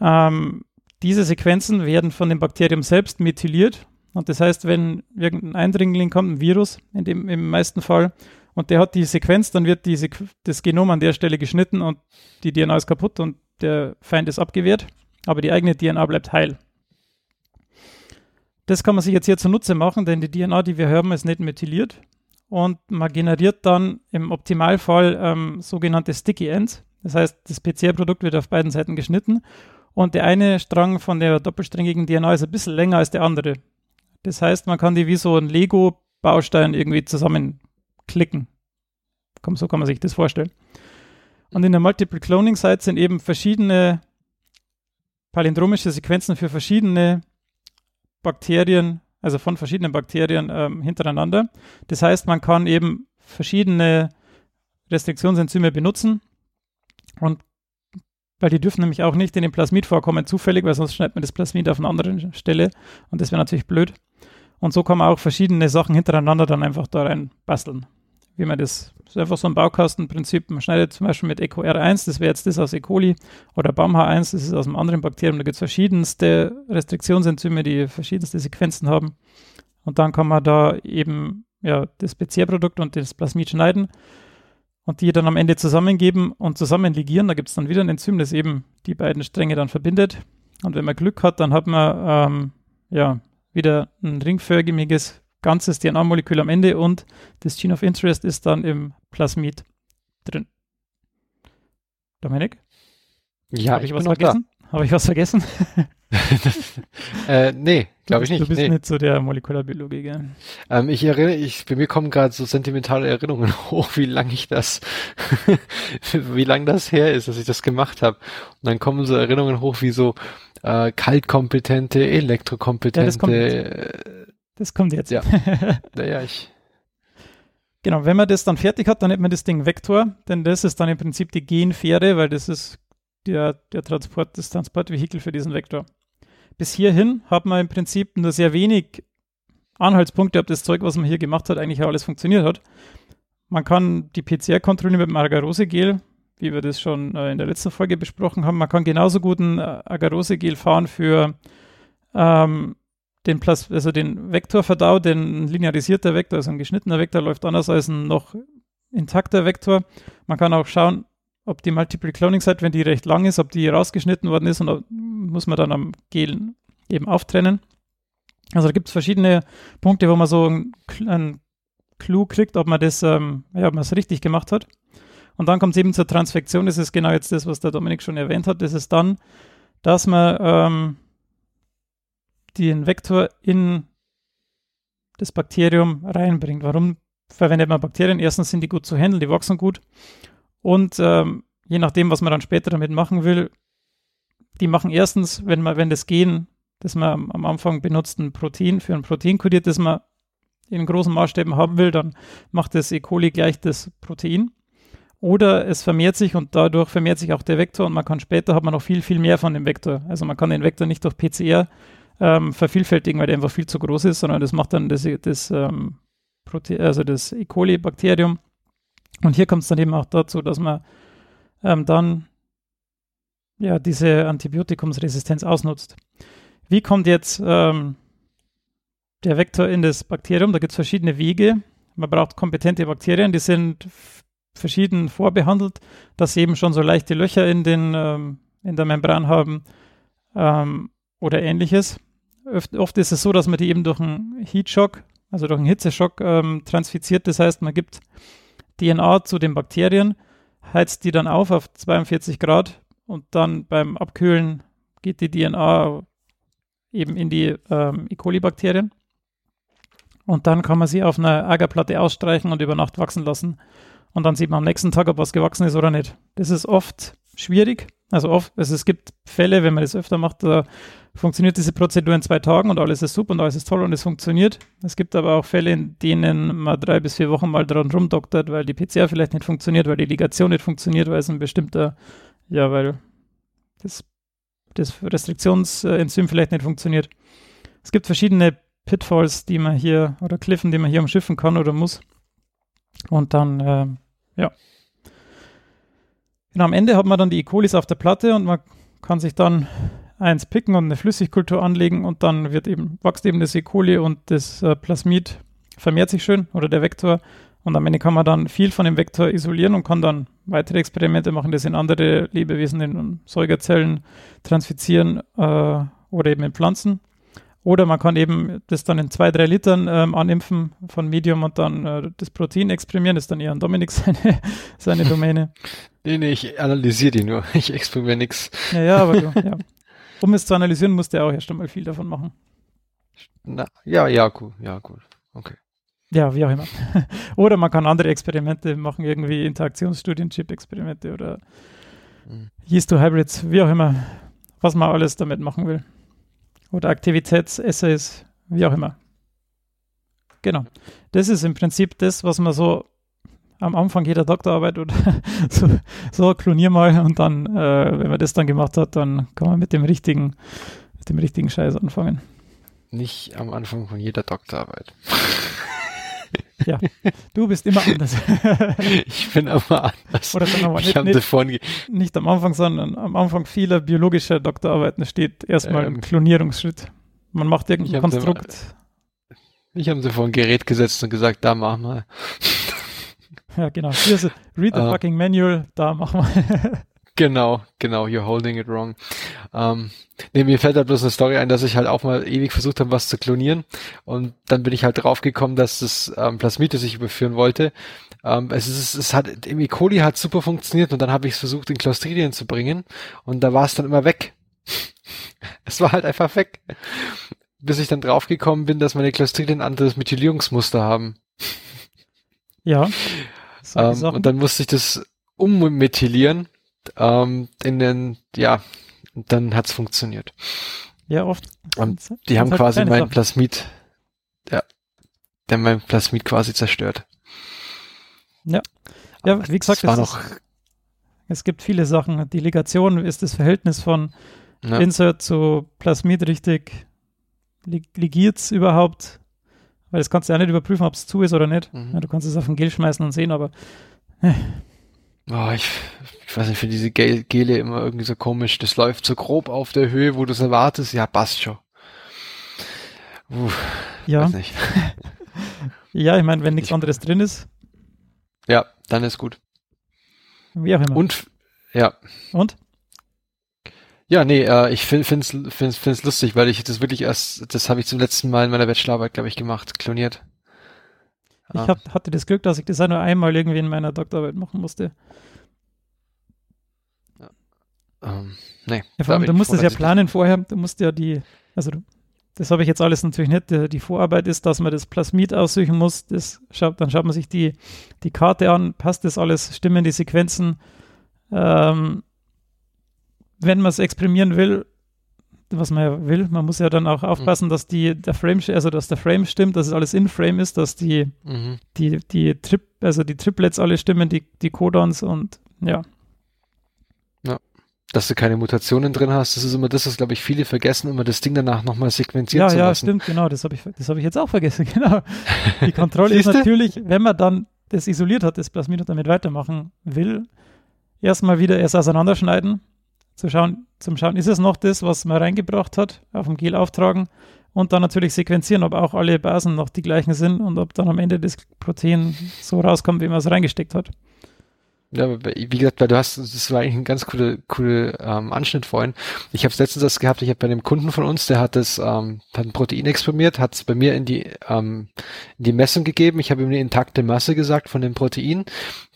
S1: Ähm, diese Sequenzen werden von dem Bakterium selbst methyliert. Und das heißt, wenn irgendein Eindringling kommt, ein Virus in dem, im meisten Fall, und der hat die Sequenz, dann wird die Sequ das Genom an der Stelle geschnitten und die DNA ist kaputt und der Feind ist abgewehrt, aber die eigene DNA bleibt heil. Das kann man sich jetzt hier zunutze machen, denn die DNA, die wir haben, ist nicht methyliert und man generiert dann im Optimalfall ähm, sogenannte Sticky Ends. Das heißt, das PCR-Produkt wird auf beiden Seiten geschnitten und der eine Strang von der doppelsträngigen DNA ist ein bisschen länger als der andere. Das heißt, man kann die wie so ein Lego-Baustein irgendwie zusammenklicken. So kann man sich das vorstellen. Und in der Multiple Cloning Site sind eben verschiedene palindromische Sequenzen für verschiedene Bakterien, also von verschiedenen Bakterien ähm, hintereinander. Das heißt, man kann eben verschiedene Restriktionsenzyme benutzen und weil die dürfen nämlich auch nicht in dem Plasmid vorkommen, zufällig, weil sonst schneidet man das Plasmid auf einer anderen Stelle und das wäre natürlich blöd. Und so kann man auch verschiedene Sachen hintereinander dann einfach da rein basteln. Wie man das, das ist einfach so ein Baukastenprinzip. Man schneidet zum Beispiel mit Eco R1, das wäre jetzt das aus E. coli, oder BAMH1, das ist aus einem anderen Bakterium. Da gibt es verschiedenste Restriktionsenzyme, die verschiedenste Sequenzen haben. Und dann kann man da eben ja, das PCR-Produkt und das Plasmid schneiden und die dann am Ende zusammengeben und zusammen ligieren. Da gibt es dann wieder ein Enzym, das eben die beiden Stränge dann verbindet. Und wenn man Glück hat, dann hat man ähm, ja, wieder ein ringförmiges ganzes DNA-Molekül am Ende und das Gene of Interest ist dann im Plasmid drin. Dominik?
S2: Ja,
S1: Habe ich, ich was vergessen? Habe ich was vergessen?
S2: äh, nee, glaube ich nicht.
S1: Du bist
S2: nee.
S1: nicht so der Molekularbiologie, gell?
S2: Ähm, ich erinnere, ich, bei mir kommen gerade so sentimentale Erinnerungen hoch, wie lange ich das, wie lange das her ist, dass ich das gemacht habe. Und dann kommen so Erinnerungen hoch, wie so äh, kaltkompetente, elektrokompetente. Ja,
S1: das, kommt, das kommt jetzt.
S2: Ja. naja, ich.
S1: Genau, wenn man das dann fertig hat, dann nennt man das Ding Vektor, denn das ist dann im Prinzip die Genfähre, weil das ist der, der Transport, das Transportvehikel für diesen Vektor. Bis hierhin hat man im Prinzip nur sehr wenig Anhaltspunkte, ob das Zeug, was man hier gemacht hat, eigentlich alles funktioniert hat. Man kann die PCR kontrollieren mit dem Agarose-Gel, wie wir das schon äh, in der letzten Folge besprochen haben. Man kann genauso gut ein äh, Agarose-Gel fahren für ähm, den, Plas also den Vektorverdau, denn ein linearisierter Vektor, also ein geschnittener Vektor, läuft anders als ein noch intakter Vektor. Man kann auch schauen, ob die Multiple Cloning Site, wenn die recht lang ist, ob die rausgeschnitten worden ist und muss man dann am Gel eben auftrennen. Also da gibt es verschiedene Punkte, wo man so einen, einen Clou kriegt, ob man das, ähm, ja, ob man es richtig gemacht hat. Und dann kommt es eben zur Transfektion. Das ist genau jetzt das, was der Dominik schon erwähnt hat. Das ist dann, dass man ähm, den Vektor in das Bakterium reinbringt. Warum verwendet man Bakterien? Erstens sind die gut zu handeln, die wachsen gut. Und ähm, je nachdem, was man dann später damit machen will, die machen erstens, wenn man, wenn das Gen, das man am Anfang benutzt, ein Protein für ein Protein kodiert, das man in großen Maßstäben haben will, dann macht das E. coli gleich das Protein. Oder es vermehrt sich und dadurch vermehrt sich auch der Vektor und man kann später hat man noch viel, viel mehr von dem Vektor. Also man kann den Vektor nicht durch PCR ähm, vervielfältigen, weil der einfach viel zu groß ist, sondern das macht dann das, das, ähm, also das E. coli-Bakterium und hier kommt es dann eben auch dazu, dass man ähm, dann ja diese Antibiotikumsresistenz ausnutzt. Wie kommt jetzt ähm, der Vektor in das Bakterium? Da gibt es verschiedene Wege. Man braucht kompetente Bakterien, die sind verschieden vorbehandelt, dass sie eben schon so leichte Löcher in, den, ähm, in der Membran haben ähm, oder ähnliches. Oft, oft, ist es so, dass man die eben durch einen Heatshock, also durch einen Hitzeschock ähm, transfiziert. Das heißt, man gibt DNA zu den Bakterien, heizt die dann auf auf 42 Grad und dann beim Abkühlen geht die DNA eben in die ähm, E. coli-Bakterien. Und dann kann man sie auf einer Agerplatte ausstreichen und über Nacht wachsen lassen. Und dann sieht man am nächsten Tag, ob was gewachsen ist oder nicht. Das ist oft schwierig. Also oft, also es gibt Fälle, wenn man das öfter macht, da funktioniert diese Prozedur in zwei Tagen und alles ist super und alles ist toll und es funktioniert. Es gibt aber auch Fälle, in denen man drei bis vier Wochen mal dran rumdoktert, weil die PCR vielleicht nicht funktioniert, weil die Ligation nicht funktioniert, weil es ein bestimmter, ja, weil das, das Restriktionsenzym vielleicht nicht funktioniert. Es gibt verschiedene Pitfalls, die man hier, oder Kliffen, die man hier umschiffen kann oder muss. Und dann, äh, ja. Genau, am Ende hat man dann die E. colis auf der Platte und man kann sich dann eins picken und eine Flüssigkultur anlegen und dann wird eben, wächst eben das E. coli und das äh, Plasmid vermehrt sich schön oder der Vektor und am Ende kann man dann viel von dem Vektor isolieren und kann dann weitere Experimente machen, das in andere Lebewesen, in Säugerzellen transfizieren äh, oder eben in Pflanzen. Oder man kann eben das dann in zwei, drei Litern ähm, animpfen von Medium und dann äh, das Protein exprimieren. Das ist dann eher an Dominik seine, seine Domäne.
S2: nee, nee, ich analysiere die nur. Ich exprimiere nichts.
S1: Ja, ja, aber du, ja. Um es zu analysieren, musste er auch erst einmal viel davon machen.
S2: Na, ja, ja, gut, ja, gut. Okay.
S1: Ja, wie auch immer. oder man kann andere Experimente machen, irgendwie Interaktionsstudien, Chip-Experimente oder mhm. Yeast-to-Hybrids, wie auch immer, was man alles damit machen will. Oder Aktivitätsessays, wie auch immer. Genau. Das ist im Prinzip das, was man so am Anfang jeder Doktorarbeit oder so, so klonier mal und dann, äh, wenn man das dann gemacht hat, dann kann man mit dem richtigen, mit dem richtigen Scheiß anfangen.
S2: Nicht am Anfang von jeder Doktorarbeit.
S1: Ja, du bist immer anders.
S2: ich bin immer anders.
S1: Oder sagen wir mal, nicht, nicht, nicht, am Anfang, sondern am Anfang vieler biologischer Doktorarbeiten steht erstmal ähm, ein Klonierungsschritt. Man macht irgendein Konstrukt.
S2: Ich habe sie vor ein Gerät gesetzt und gesagt, da mach mal.
S1: Ja, genau. Hier ist Read the uh, fucking manual, da mach mal.
S2: Genau, genau, you're holding it wrong. Ähm, nee, mir fällt da bloß eine Story ein, dass ich halt auch mal ewig versucht habe, was zu klonieren. Und dann bin ich halt draufgekommen, dass das ähm, Plasmid, das ich überführen wollte, ähm, es, ist, es hat, im E. coli hat super funktioniert und dann habe ich es versucht, in Clostridien zu bringen und da war es dann immer weg. es war halt einfach weg. Bis ich dann draufgekommen bin, dass meine Clostridien ein anderes Methylierungsmuster haben.
S1: Ja.
S2: Ähm, und dann musste ich das ummethylieren ähm, in den, ja, dann hat's funktioniert.
S1: Ja, oft.
S2: Und die haben halt quasi mein Sachen. Plasmid, ja, der mein Plasmid quasi zerstört.
S1: Ja. Ja, Aber wie gesagt,
S2: es, noch,
S1: es gibt viele Sachen. Die Ligation ist das Verhältnis von ja. Insert zu Plasmid richtig. Ligiert's überhaupt? Weil das kannst du ja nicht überprüfen, ob es zu ist oder nicht. Mhm. Ja, du kannst es auf den Gel schmeißen und sehen, aber äh,
S2: Oh, ich, ich weiß nicht, für diese Gel Gele immer irgendwie so komisch. Das läuft so grob auf der Höhe, wo du es erwartest. Ja, passt schon.
S1: Uff, ja. Weiß nicht. ja, ich meine, wenn nichts anderes drin ist.
S2: Ja, dann ist gut.
S1: Wie auch immer.
S2: Und, ja.
S1: Und?
S2: Ja, nee, äh, ich finde find's, find's, find's lustig, weil ich das wirklich erst, das habe ich zum letzten Mal in meiner Bachelorarbeit, glaube ich, gemacht, kloniert.
S1: Ich hab, hatte das Glück, dass ich das nur einmal irgendwie in meiner Doktorarbeit machen musste.
S2: Ähm, nee.
S1: Ja, allem, du musst es ja planen vorher. Du musst ja die, also du, das habe ich jetzt alles natürlich nicht. Die, die, Vorarbeit ist, dass man das Plasmid aussuchen muss. Das schaut, dann schaut man sich die, die Karte an, passt das alles, stimmen die Sequenzen. Ähm, wenn man es exprimieren will, was man ja will, man muss ja dann auch aufpassen, mhm. dass die, der Frame, also dass der Frame stimmt, dass es alles in Frame ist, dass die, mhm. die, die Trip, also die Triplets alle stimmen, die, die Codons und ja,
S2: dass du keine Mutationen drin hast. Das ist immer das, was, glaube ich, viele vergessen, immer das Ding danach nochmal sequenzieren
S1: ja,
S2: zu
S1: ja,
S2: lassen.
S1: Ja, stimmt, genau. Das habe ich, das ich jetzt auch vergessen. Genau. Die Kontrolle ist natürlich, wenn man dann das isoliert hat, das Plasmid und damit weitermachen will, erstmal wieder erst auseinanderschneiden, zu schauen, zum Schauen, ist es noch das, was man reingebracht hat, auf dem Gel auftragen und dann natürlich sequenzieren, ob auch alle Basen noch die gleichen sind und ob dann am Ende das Protein so rauskommt, wie man es reingesteckt hat.
S2: Ja, wie gesagt, weil du hast, das war eigentlich ein ganz cooler coole, ähm, Anschnitt vorhin. Ich habe letztens das gehabt, ich habe bei einem Kunden von uns, der hat das, ähm, hat ein Protein exprimiert, hat es bei mir in die, ähm, in die Messung gegeben. Ich habe ihm eine intakte Masse gesagt von dem Protein,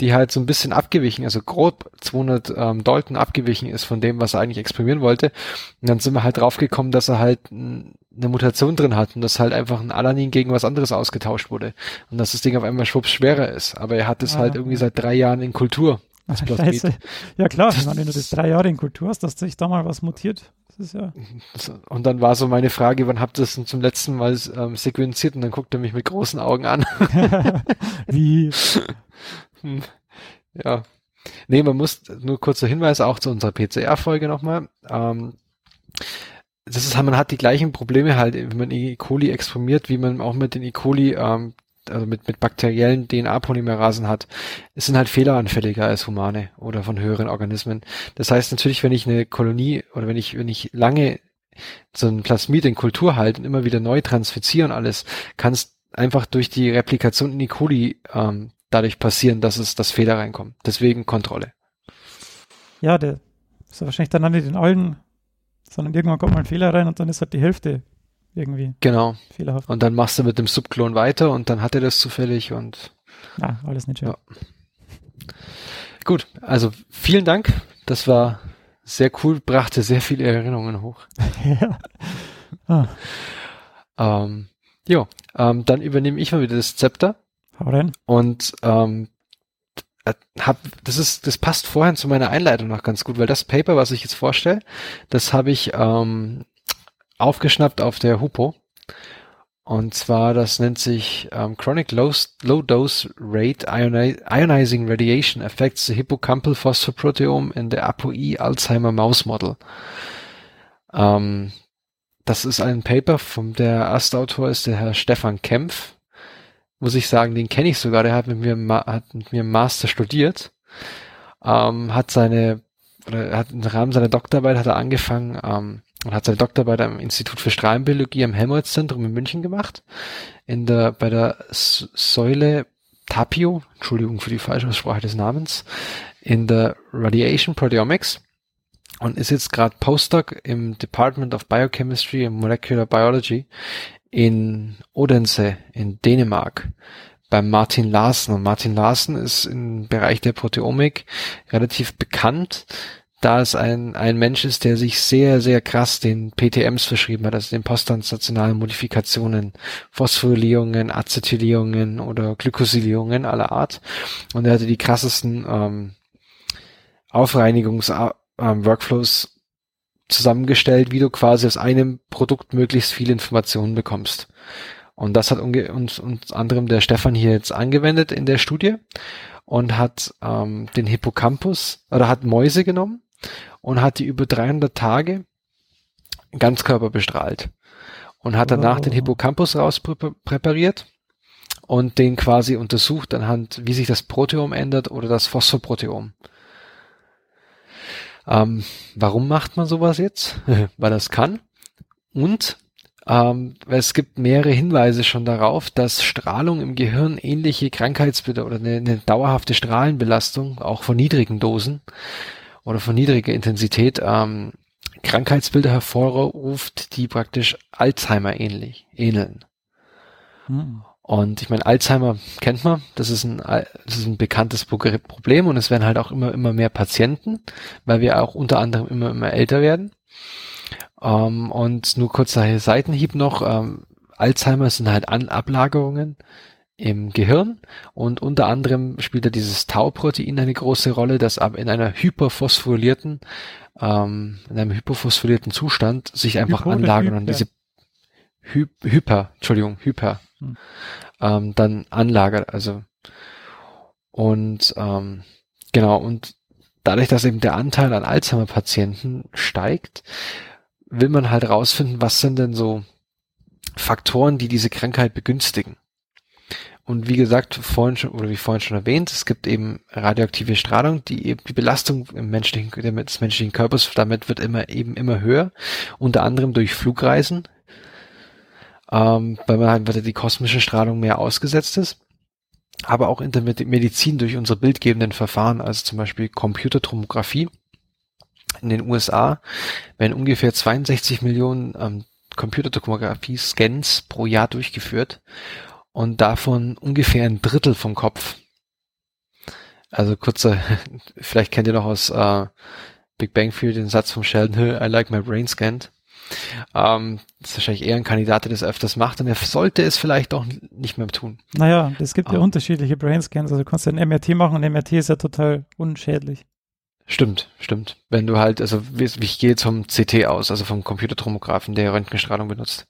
S2: die halt so ein bisschen abgewichen, also grob 200 ähm, Dalton abgewichen ist von dem, was er eigentlich exprimieren wollte. Und dann sind wir halt draufgekommen, dass er halt eine Mutation drin hat und dass halt einfach ein Alanin gegen was anderes ausgetauscht wurde und dass das Ding auf einmal schwupps schwerer ist. Aber er hat es ah, halt irgendwie seit drei Jahren in Kultur.
S1: Das Scheiße. Ja klar, ich meine, wenn du das drei Jahre in Kultur hast, dass sich da mal was mutiert, Das ist ja.
S2: Und dann war so meine Frage, wann habt ihr das denn zum letzten Mal ähm, sequenziert? Und dann guckt er mich mit großen Augen an.
S1: Wie?
S2: Hm. ja. Nee, man muss, nur kurzer Hinweis auch zu unserer PCR-Folge nochmal. Ähm, das ist, man hat die gleichen Probleme halt, wenn man E. coli exprimiert, wie man auch mit den E. coli, ähm, also mit, mit bakteriellen DNA-Polymerasen hat. Es sind halt fehleranfälliger als humane oder von höheren Organismen. Das heißt natürlich, wenn ich eine Kolonie oder wenn ich, wenn ich lange so ein Plasmid in Kultur halte und immer wieder neu transfiziere und alles, kann es einfach durch die Replikation in E. coli ähm, dadurch passieren, dass es, dass Fehler reinkommen. Deswegen Kontrolle.
S1: Ja, der ist ja wahrscheinlich dann nicht in allen, sondern irgendwann kommt mal ein Fehler rein und dann ist halt die Hälfte irgendwie
S2: Genau.
S1: fehlerhaft.
S2: Und dann machst du mit dem Subklon weiter und dann hat er das zufällig und
S1: Ja, alles nicht schön.
S2: Ja. gut. Also vielen Dank. Das war sehr cool, brachte sehr viele Erinnerungen hoch.
S1: Ja. Ah,
S2: Ähm, jo, ähm, dann übernehme ich mal wieder das Zepter
S1: hau rein.
S2: und ähm, äh, hab, das ist, das passt vorhin zu meiner Einleitung noch ganz gut, weil das Paper, was ich jetzt vorstelle, das habe ich ähm, aufgeschnappt auf der Hupo. Und zwar, das nennt sich ähm, Chronic Low, Low Dose Rate Ioni Ionizing Radiation Affects the Hippocampal Phosphoproteome in the ApoE Alzheimer Mouse Model. Ähm, das ist ein Paper, vom der erste Autor ist der Herr Stefan Kempf. Muss ich sagen, den kenne ich sogar, der hat mit mir, hat mit mir Master studiert. Ähm, hat seine, oder er hat im Rahmen seiner Doktorarbeit hat er angefangen, ähm, und hat seine Doktorarbeit am Institut für Strahlenbiologie am Helmholtz-Zentrum in München gemacht. In der, bei der Säule Tapio, Entschuldigung für die falsche Aussprache des Namens, in der Radiation Proteomics und ist jetzt gerade Postdoc im Department of Biochemistry and Molecular Biology in Odense in Dänemark beim Martin Larsen. Und Martin Larsen ist im Bereich der Proteomik relativ bekannt, da es ein, ein Mensch ist, der sich sehr, sehr krass den PTMs verschrieben hat, also den posttranslationalen Modifikationen, Phosphorylierungen, Acetylierungen oder Glykosylierungen aller Art. Und er hatte die krassesten ähm, Aufreinigungs-Workflows zusammengestellt, wie du quasi aus einem Produkt möglichst viele Informationen bekommst. Und das hat uns, uns anderem der Stefan hier jetzt angewendet in der Studie und hat ähm, den Hippocampus oder hat Mäuse genommen und hat die über 300 Tage Ganzkörper bestrahlt und hat danach
S1: Wow.
S2: den Hippocampus rauspräpariert und den quasi untersucht anhand, wie sich das Proteom ändert oder das Phosphoproteom. Ähm, warum macht man sowas jetzt? Weil das kann. Und ähm, es gibt mehrere Hinweise schon darauf, dass Strahlung im Gehirn ähnliche Krankheitsbilder oder eine, eine dauerhafte Strahlenbelastung, auch von niedrigen Dosen oder von niedriger Intensität, ähm, Krankheitsbilder hervorruft, die praktisch Alzheimer ähnlich ähneln.
S1: Hm.
S2: Und ich meine, Alzheimer kennt man, das ist ein, das ist ein bekanntes Pro- Problem und es werden halt auch immer, immer mehr Patienten, weil wir auch unter anderem immer, immer älter werden. Ähm, und nur kurzer Seitenhieb noch, ähm, Alzheimer sind halt An Ablagerungen im Gehirn und unter anderem spielt da dieses Tau-Protein eine große Rolle, das aber in einer hyperphosphorylierten, ähm, in einem hyperphosphorylierten Zustand sich einfach
S1: Hypo
S2: anlagern und diese Hy Hyper, Entschuldigung, Hyper,
S1: Hm.
S2: ähm, dann anlagert, also und ähm, genau, und dadurch, dass eben der Anteil an Alzheimer-Patienten steigt, will man halt rausfinden, was sind denn so Faktoren, die diese Krankheit begünstigen. Und wie gesagt, vorhin schon, oder wie vorhin schon erwähnt, es gibt eben radioaktive Strahlung, die eben die Belastung im menschlichen, des menschlichen Körpers, damit wird immer eben immer höher, unter anderem durch Flugreisen, ähm, weil man halt weil die kosmische Strahlung mehr ausgesetzt ist aber auch in der Med- Medizin durch unsere bildgebenden Verfahren, also zum Beispiel Computertomographie. In den USA werden ungefähr 62 Millionen ähm, Computertomographie-Scans pro Jahr durchgeführt und davon ungefähr ein Drittel vom Kopf. Also kurzer, vielleicht kennt ihr noch aus äh, Big Bang Theory den Satz vom Sheldon Hill, I like my brain scanned. Ähm, das ist wahrscheinlich eher ein Kandidat, der das öfters macht und er sollte es vielleicht auch nicht mehr tun.
S1: Naja, es gibt ja
S2: Ah.
S1: unterschiedliche Brainscans. Also du kannst ja ein MRT machen und MRT ist ja total unschädlich.
S2: Stimmt, stimmt. Wenn du halt, also ich gehe jetzt vom CT aus, also vom Computertomographen, der Röntgenstrahlung benutzt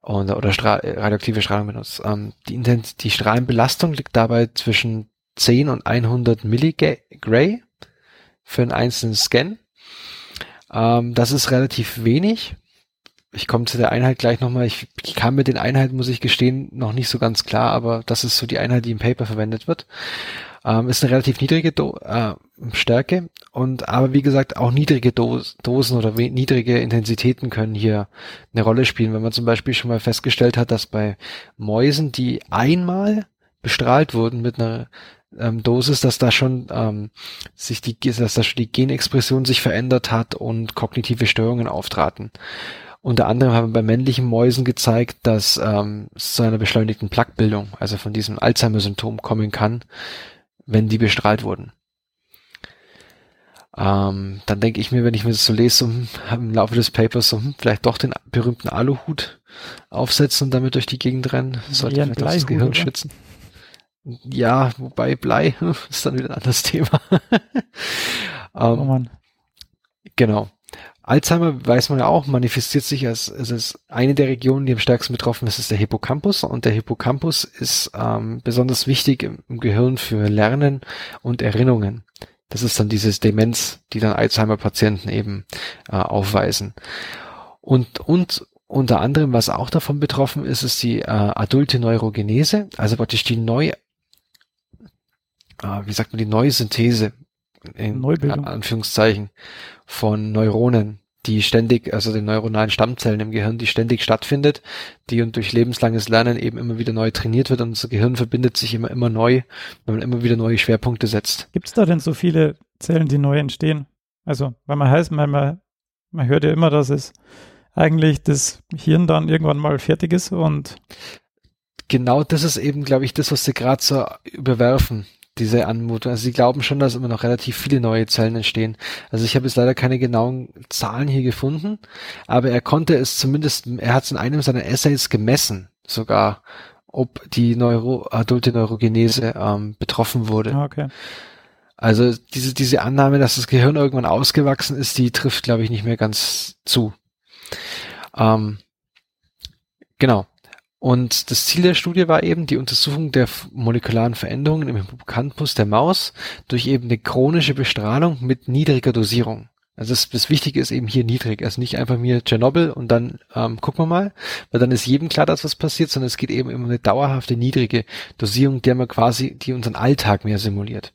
S2: und, oder Stra radioaktive Strahlung benutzt. Ähm, die, die Strahlenbelastung liegt dabei zwischen 10 und 100 Milligray für einen einzelnen Scan. Ähm, das ist relativ wenig. Ich komme zu der Einheit gleich nochmal. Ich, ich kam mit den Einheiten, muss ich gestehen, noch nicht so ganz klar, aber das ist so die Einheit, die im Paper verwendet wird. Ähm, ist eine relativ niedrige Do äh, Stärke und aber wie gesagt auch niedrige Dos Dosen oder niedrige Intensitäten können hier eine Rolle spielen. Wenn man zum Beispiel schon mal festgestellt hat, dass bei Mäusen, die einmal bestrahlt wurden mit einer ähm, Dosis, dass da schon ähm, sich die, dass da schon die Genexpression sich verändert hat und kognitive Störungen auftraten. Unter anderem haben wir bei männlichen Mäusen gezeigt, dass ähm, es zu einer beschleunigten Plaquebildung, also von diesem Alzheimer-Symptom kommen kann, wenn die bestrahlt wurden. Ähm, dann denke ich mir, wenn ich mir das so lese, hm, im Laufe des Papers, hm, vielleicht doch den berühmten Aluhut aufsetzen und damit durch die Gegend rennen. Sollte vielleicht Bleihut, das Gehirn oder? schützen. Ja, wobei Blei ist dann wieder ein anderes Thema. ähm, oh Mann. Genau. Alzheimer weiß man ja auch, manifestiert sich als, als, als eine der Regionen, die am stärksten betroffen ist, ist der Hippocampus. Und der Hippocampus ist ähm, besonders wichtig im, im Gehirn für Lernen und Erinnerungen. Das ist dann dieses Demenz, die dann Alzheimer-Patienten eben äh, aufweisen. Und, und unter anderem, was auch davon betroffen ist, ist die äh, adulte Neurogenese, also praktisch die neu, äh, wie sagt man, die neue Synthese in Neubildung. Anführungszeichen von Neuronen, die ständig, also den neuronalen Stammzellen im Gehirn, die ständig stattfindet, die und durch lebenslanges Lernen eben immer wieder neu trainiert wird und unser Gehirn verbindet sich immer, immer neu, wenn man immer wieder neue Schwerpunkte setzt.
S1: Gibt es da denn so viele Zellen, die neu entstehen? Also, weil man heißt, man, man, man hört ja immer, dass es eigentlich das Hirn dann irgendwann mal fertig ist und
S2: genau das ist eben, glaube ich, das, was sie gerade so überwerfen diese Anmutung. Also sie glauben schon, dass immer noch relativ viele neue Zellen entstehen. Also ich habe jetzt leider keine genauen Zahlen hier gefunden, aber er konnte es zumindest, er hat es in einem seiner Essays gemessen, sogar, ob die Neuro, adulte Neurogenese ähm, betroffen wurde.
S1: Ah, okay.
S2: Also diese, diese Annahme, dass das Gehirn irgendwann ausgewachsen ist, die trifft, glaube ich, nicht mehr ganz zu. Ähm, genau. Und das Ziel der Studie war eben die Untersuchung der molekularen Veränderungen im Hippocampus der Maus durch eben eine chronische Bestrahlung mit niedriger Dosierung. Also das, das Wichtige ist eben hier niedrig, also nicht einfach mir Tschernobyl und dann ähm, gucken wir mal, weil dann ist jedem klar, dass was passiert, sondern es geht eben um eine dauerhafte niedrige Dosierung, der man quasi, die unseren Alltag mehr simuliert.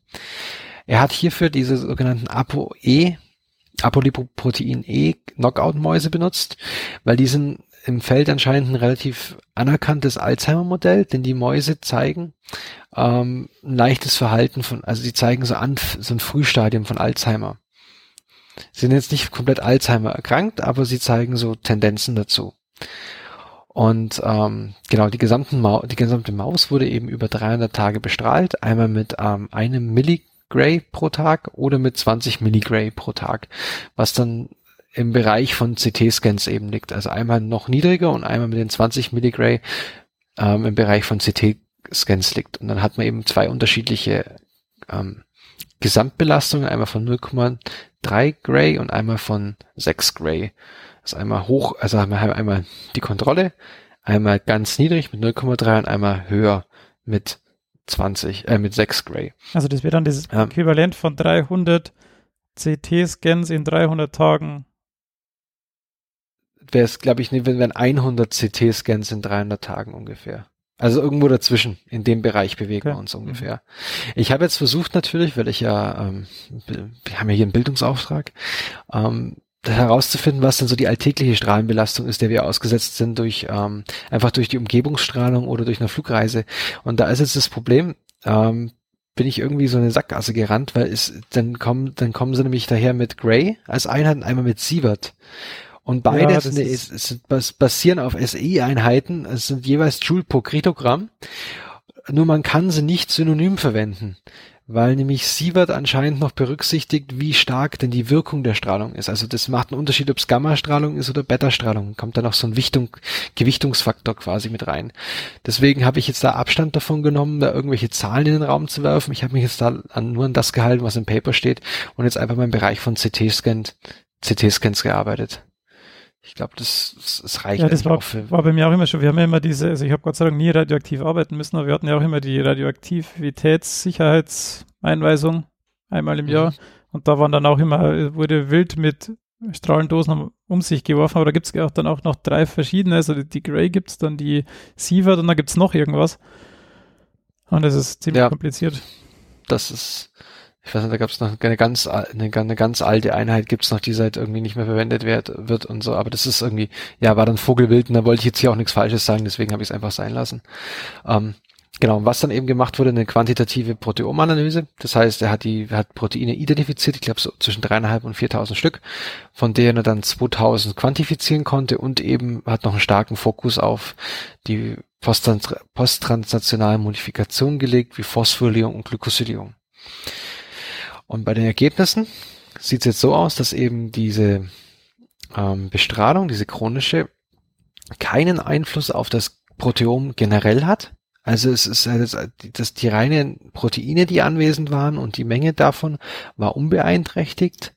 S2: Er hat hierfür diese sogenannten ApoE, Apolipoprotein E Knockout-Mäuse benutzt, weil die sind im Feld anscheinend ein relativ anerkanntes Alzheimer-Modell, denn die Mäuse zeigen ähm, ein leichtes Verhalten von, also sie zeigen so an, so ein Frühstadium von Alzheimer. Sie sind jetzt nicht komplett Alzheimer erkrankt, aber sie zeigen so Tendenzen dazu. Und ähm, genau, die, gesamten Mau die gesamte Maus wurde eben über 300 Tage bestrahlt, einmal mit ähm, einem Milligray pro Tag oder mit 20 Milligray pro Tag, was dann im Bereich von CT-Scans eben liegt. Also einmal noch niedriger und einmal mit den 20 Milligray ähm, im Bereich von CT-Scans liegt. Und dann hat man eben zwei unterschiedliche ähm, Gesamtbelastungen, einmal von 0,3 Gray und einmal von 6 Gray. Also einmal hoch, also haben wir einmal die Kontrolle, einmal ganz niedrig mit 0,3 und einmal höher mit 20, äh, mit 6 Gray.
S1: Also das wäre dann das ähm, Äquivalent von 300 CT-Scans in 300 Tagen
S2: wäre es, glaube ich, wenn wären 100 CT-Scans in 300 Tagen ungefähr. Also irgendwo dazwischen, in dem Bereich bewegen okay. wir uns ungefähr. Mhm. Ich habe jetzt versucht natürlich, weil ich ja, ähm, wir haben ja hier einen Bildungsauftrag, ähm, herauszufinden, was denn so die alltägliche Strahlenbelastung ist, der wir ausgesetzt sind durch ähm, einfach durch die Umgebungsstrahlung oder durch eine Flugreise. Und da ist jetzt das Problem, ähm, bin ich irgendwie so eine Sackgasse gerannt, weil es dann kommen dann kommen sie nämlich daher mit Gray als Einheit und einmal mit Sievert. Und beides ja, ist, ist, ist, basieren auf SI-Einheiten, es sind jeweils Joule pro Kritogramm. Nur man kann sie nicht synonym verwenden, weil nämlich Sievert anscheinend noch berücksichtigt, wie stark denn die Wirkung der Strahlung ist. Also das macht einen Unterschied, ob es Gammastrahlung ist oder Beta-Strahlung. Kommt da noch so ein Wichtung, Gewichtungsfaktor quasi mit rein. Deswegen habe ich jetzt da Abstand davon genommen, da irgendwelche Zahlen in den Raum zu werfen. Ich habe mich jetzt da an, nur an das gehalten, was im Paper steht und jetzt einfach mal im Bereich von CT-Scans CT gearbeitet. Ich glaube, das, das reicht.
S1: Ja, das war, war bei mir auch immer schon. Wir haben ja immer diese, also ich habe Gott sei Dank nie radioaktiv arbeiten müssen, aber wir hatten ja auch immer die Radioaktivitätssicherheitseinweisung einmal im mhm. Jahr. Und da waren dann auch immer, wurde wild mit Strahlendosen um sich geworfen, aber da gibt es auch dann auch noch drei verschiedene. Also die, die Grey gibt es, dann die Sievert und dann gibt es noch irgendwas. Und das ist ziemlich ja, kompliziert.
S2: Das ist ich weiß nicht, da gab es noch eine ganz, eine, eine ganz alte Einheit gibt's noch, die seit irgendwie nicht mehr verwendet wird, wird und so, aber das ist irgendwie, ja, war dann Vogelwild und da wollte ich jetzt hier auch nichts Falsches sagen, deswegen habe ich es einfach sein lassen. Ähm, genau, was dann eben gemacht wurde, eine quantitative Proteomanalyse, das heißt, er hat die, er hat Proteine identifiziert, ich glaube so zwischen dreieinhalb und viertausend Stück, von denen er dann 2000 quantifizieren konnte und eben hat noch einen starken Fokus auf die posttranslationalen Modifikationen gelegt, wie Phosphorylierung und Glycosylierung. Und bei den Ergebnissen sieht es jetzt so aus, dass eben diese ähm, Bestrahlung, diese chronische, keinen Einfluss auf das Proteom generell hat. Also es ist halt dass die reinen Proteine, die anwesend waren und die Menge davon war unbeeinträchtigt.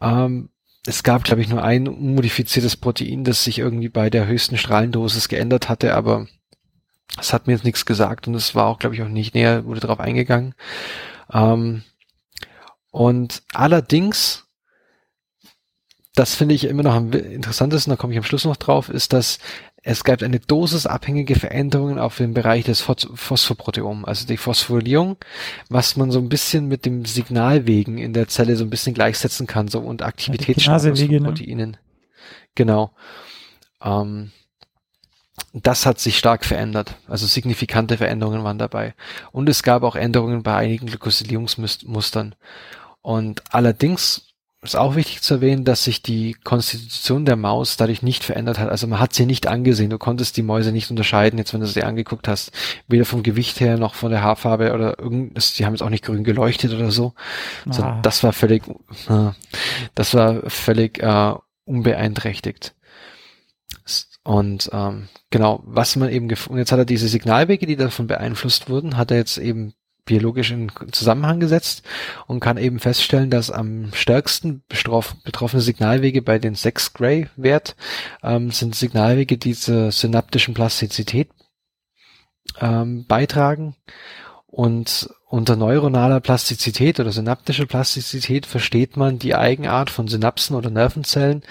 S2: Ähm, es gab, glaube ich, nur ein unmodifiziertes Protein, das sich irgendwie bei der höchsten Strahlendosis geändert hatte, aber es hat mir jetzt nichts gesagt und es war auch, glaube ich, auch nicht näher, wurde darauf eingegangen. Ähm, und allerdings, das finde ich immer noch am interessantesten, da komme ich am Schluss noch drauf, ist, dass es gab eine dosisabhängige Veränderung auf dem Bereich des Phosphoproteom, also die Phosphorylierung, was man so ein bisschen mit dem Signalwegen in der Zelle so ein bisschen gleichsetzen kann, so und Aktivitätsstatus von ne? Proteinen. Ne? Genau. Ähm, das hat sich stark verändert. Also signifikante Veränderungen waren dabei. Und es gab auch Änderungen bei einigen Glykosylierungsmustern. Und allerdings ist auch wichtig zu erwähnen, dass sich die Konstitution der Maus dadurch nicht verändert hat. Also man hat sie nicht angesehen. Du konntest die Mäuse nicht unterscheiden, jetzt wenn du sie angeguckt hast. Weder vom Gewicht her noch von der Haarfarbe oder irgendwas. Die haben jetzt auch nicht grün geleuchtet oder so. Also ah. das war völlig, das war völlig äh, unbeeinträchtigt. Und ähm, genau, was man eben gefunden, jetzt hat er diese Signalwege, die davon beeinflusst wurden, hat er jetzt eben biologisch in Zusammenhang gesetzt und kann eben feststellen, dass am stärksten betroffene Signalwege bei den 6 Gray-Wert ähm, sind Signalwege, die zur synaptischen Plastizität ähm, beitragen und unter neuronaler Plastizität oder synaptischer Plastizität versteht man die Eigenart von Synapsen oder Nervenzellen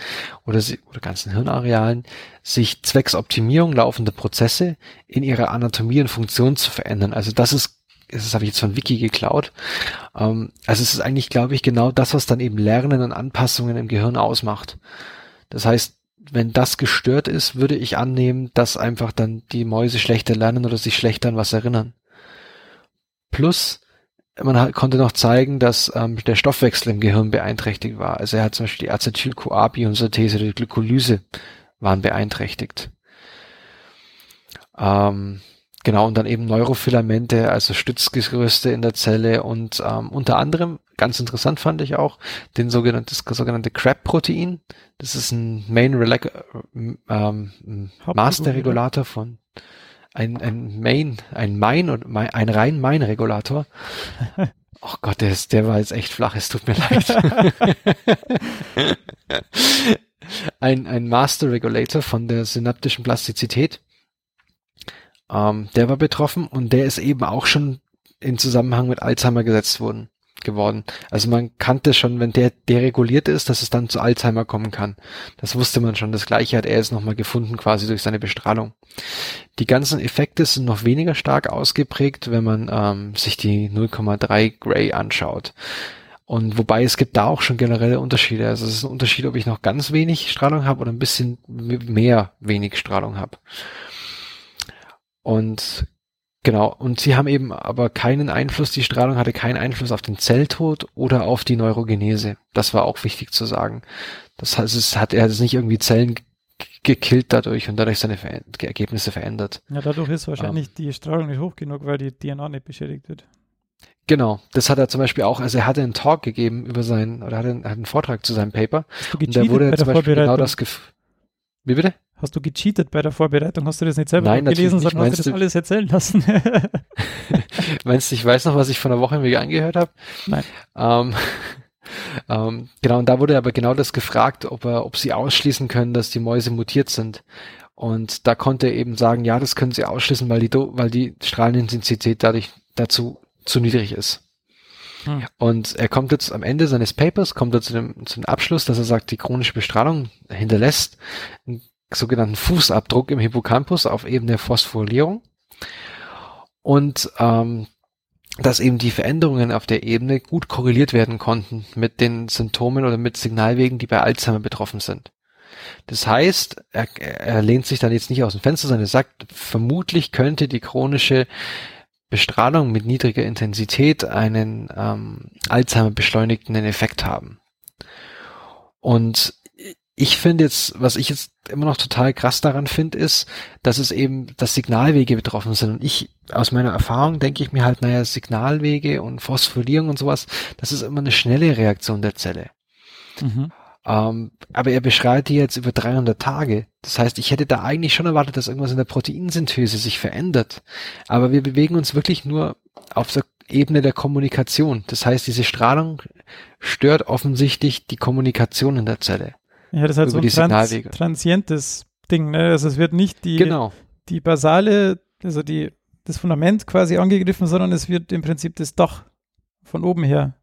S2: oder, oder ganzen Hirnarealen, sich zwecks Optimierung laufender Prozesse in ihrer Anatomie und Funktion zu verändern. Also das ist das habe ich jetzt von Wiki geklaut. Ähm, also es ist eigentlich, glaube ich, genau das, was dann eben Lernen und Anpassungen im Gehirn ausmacht. Das heißt, wenn das gestört ist, würde ich annehmen, dass einfach dann die Mäuse schlechter lernen oder sich schlechter an was erinnern. Plus, man konnte noch zeigen, dass ähm, der Stoffwechsel im Gehirn beeinträchtigt war. Also er hat zum Beispiel die Acetyl-CoA-Biosynthese oder die Glykolyse waren beeinträchtigt. Ähm, Genau, und dann eben Neurofilamente, also Stützgerüste in der Zelle und ähm, unter anderem, ganz interessant fand ich auch, den sogenannten, das sogenannte CRAB-Protein. Das ist ein Main ähm, Master-Regulator von ein, ein Main, ein Main und ein rein Main-Regulator. Oh Gott, der, ist, der war jetzt echt flach, es tut mir leid. ein, ein Master Regulator von der synaptischen Plastizität ähm, der war betroffen und der ist eben auch schon in Zusammenhang mit Alzheimer gesetzt worden geworden. Also man kannte schon, wenn der dereguliert ist, dass es dann zu Alzheimer kommen kann. Das wusste man schon. Das gleiche hat er jetzt nochmal gefunden, quasi durch seine Bestrahlung. Die ganzen Effekte sind noch weniger stark ausgeprägt, wenn man ähm, sich die 0,3 Gray anschaut. Und wobei es gibt da auch schon generelle Unterschiede. Also es ist ein Unterschied, ob ich noch ganz wenig Strahlung habe oder ein bisschen mehr wenig Strahlung habe. Und genau, und sie haben eben aber keinen Einfluss, die Strahlung hatte keinen Einfluss auf den Zelltod oder auf die Neurogenese. Das war auch wichtig zu sagen. Das heißt, es hat er hat nicht irgendwie Zellen gekillt dadurch und dadurch seine Ver Ergebnisse verändert.
S1: Ja, dadurch ist wahrscheinlich ähm, die Strahlung nicht hoch genug, weil die DNA nicht beschädigt wird.
S2: Genau, das hat er zum Beispiel auch, also er hatte einen Talk gegeben über sein, oder hat einen, hat einen Vortrag zu seinem Paper. Und da wurde zum Beispiel genau das gef Wie bitte?
S1: Hast du gecheatet bei der Vorbereitung? Hast du das nicht selber
S2: Nein,
S1: gelesen, sondern hast du das alles erzählen lassen?
S2: Meinst du, ich weiß noch, was ich vor einer Woche mir angehört habe?
S1: Nein.
S2: Ähm, ähm, genau, und da wurde aber genau das gefragt, ob er, ob sie ausschließen können, dass die Mäuse mutiert sind. Und da konnte er eben sagen, ja, das können sie ausschließen, weil die, weil die Strahlenintensität dadurch dazu zu niedrig ist.
S1: Hm.
S2: Und er kommt jetzt am Ende seines Papers, kommt er zu dem, zu dem Abschluss, dass er sagt, die chronische Bestrahlung hinterlässt einen sogenannten Fußabdruck im Hippocampus auf Ebene der Phosphorylierung. Und ähm, dass eben die Veränderungen auf der Ebene gut korreliert werden konnten mit den Symptomen oder mit Signalwegen, die bei Alzheimer betroffen sind. Das heißt, er, er lehnt sich dann jetzt nicht aus dem Fenster, sondern er sagt, vermutlich könnte die chronische Bestrahlung mit niedriger Intensität einen ähm, Alzheimer beschleunigenden Effekt haben. Und ich finde jetzt, was ich jetzt immer noch total krass daran finde, ist, dass es eben, dass Signalwege betroffen sind. Und ich, aus meiner Erfahrung denke ich mir halt, naja, Signalwege und Phosphorylierung und sowas, das ist immer eine schnelle Reaktion der Zelle.
S1: mhm.
S2: Ähm, aber er beschreibt die jetzt über 300 Tage. Das heißt, ich hätte da eigentlich schon erwartet, dass irgendwas in der Proteinsynthese sich verändert. Aber wir bewegen uns wirklich nur auf der Ebene der Kommunikation. Das heißt, diese Strahlung stört offensichtlich die Kommunikation in der Zelle.
S1: Ja, das ist halt so ein trans transientes Ding. Ne? Also es wird nicht die,
S2: Genau.
S1: die basale, also die, das Fundament quasi angegriffen, sondern es wird im Prinzip das Dach von oben her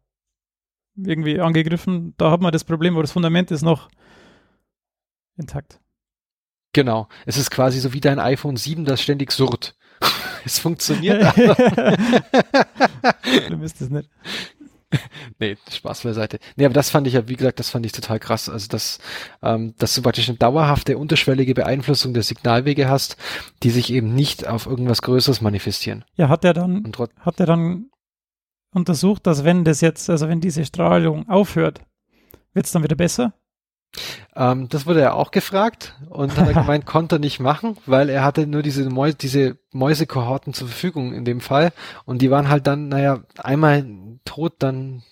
S1: irgendwie angegriffen. Da hat man das Problem, aber das Fundament ist noch intakt.
S2: Genau. Es ist quasi so wie dein iPhone 7, das ständig surrt. es funktioniert, aber
S1: Schlimm ist das nicht.
S2: Nee, Spaß beiseite. Nee, aber das fand ich ja, wie gesagt, das fand ich total krass. Also, dass, ähm, dass du praktisch eine dauerhafte, unterschwellige Beeinflussung der Signalwege hast, die sich eben nicht auf irgendwas Größeres manifestieren.
S1: Ja, hat er dann, hat er dann untersucht, dass wenn das jetzt, also wenn diese Strahlung aufhört, wird es dann wieder besser?
S2: Ähm, das wurde er auch gefragt und hat er gemeint, konnte er nicht machen, weil er hatte nur diese Mäuse, diese Mäusekohorten zur Verfügung in dem Fall und die waren halt dann, naja, einmal tot, dann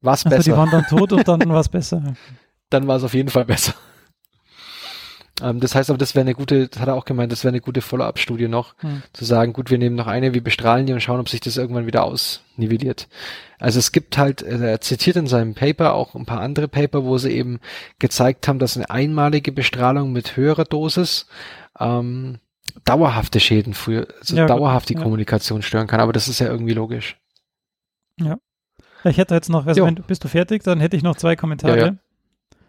S2: war es
S1: Also die
S2: besser.
S1: waren dann tot und dann war es besser.
S2: dann war es auf jeden Fall besser. Ähm, das heißt aber, das wäre eine gute, das hat er auch gemeint, das wäre eine gute Follow-up-Studie noch,
S1: Hm.
S2: zu sagen, gut, wir nehmen noch eine, wir bestrahlen die und schauen, ob sich das irgendwann wieder ausnivelliert. Also es gibt halt, also er zitiert in seinem Paper auch ein paar andere Paper, wo sie eben gezeigt haben, dass eine einmalige Bestrahlung mit höherer Dosis ähm, dauerhafte Schäden für, also
S1: Ja,
S2: dauerhaft die
S1: ja.
S2: Kommunikation stören kann, aber das ist ja irgendwie logisch.
S1: Ich hätte jetzt noch, also
S2: Jo.
S1: wenn bist du fertig, dann hätte ich noch zwei Kommentare.
S2: Ja, ja.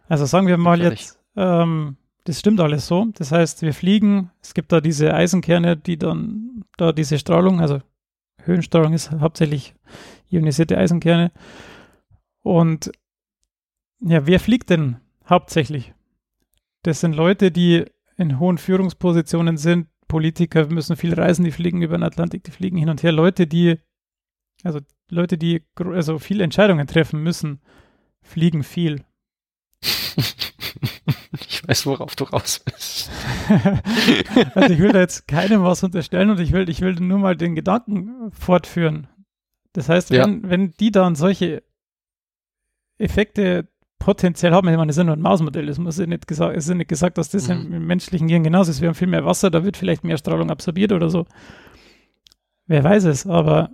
S1: Also sagen wir mal jetzt, ähm, das stimmt alles so. Das heißt, wir fliegen, es gibt da diese Eisenkerne, die dann da diese Strahlung, also Höhenstrahlung ist hauptsächlich ionisierte Eisenkerne. Und ja, wer fliegt denn hauptsächlich? Das sind Leute, die in hohen Führungspositionen sind. Politiker müssen viel reisen, die fliegen über den Atlantik, die fliegen hin und her. Leute, die, also Leute, die also viele Entscheidungen treffen müssen, fliegen viel.
S2: ich weiß, worauf du raus bist.
S1: also ich will da jetzt keinem was unterstellen und ich will, ich will nur mal den Gedanken fortführen. Das heißt,
S2: Ja.
S1: wenn, wenn die dann solche Effekte potenziell haben, ich meine, das ist ja nur ein Mausmodell, es muss ja nicht gesagt, es ist ja nicht gesagt, dass das im,
S2: Mhm.
S1: im menschlichen Gehirn genauso ist. Wir haben viel mehr Wasser, da wird vielleicht mehr Strahlung absorbiert oder so. Wer weiß es, aber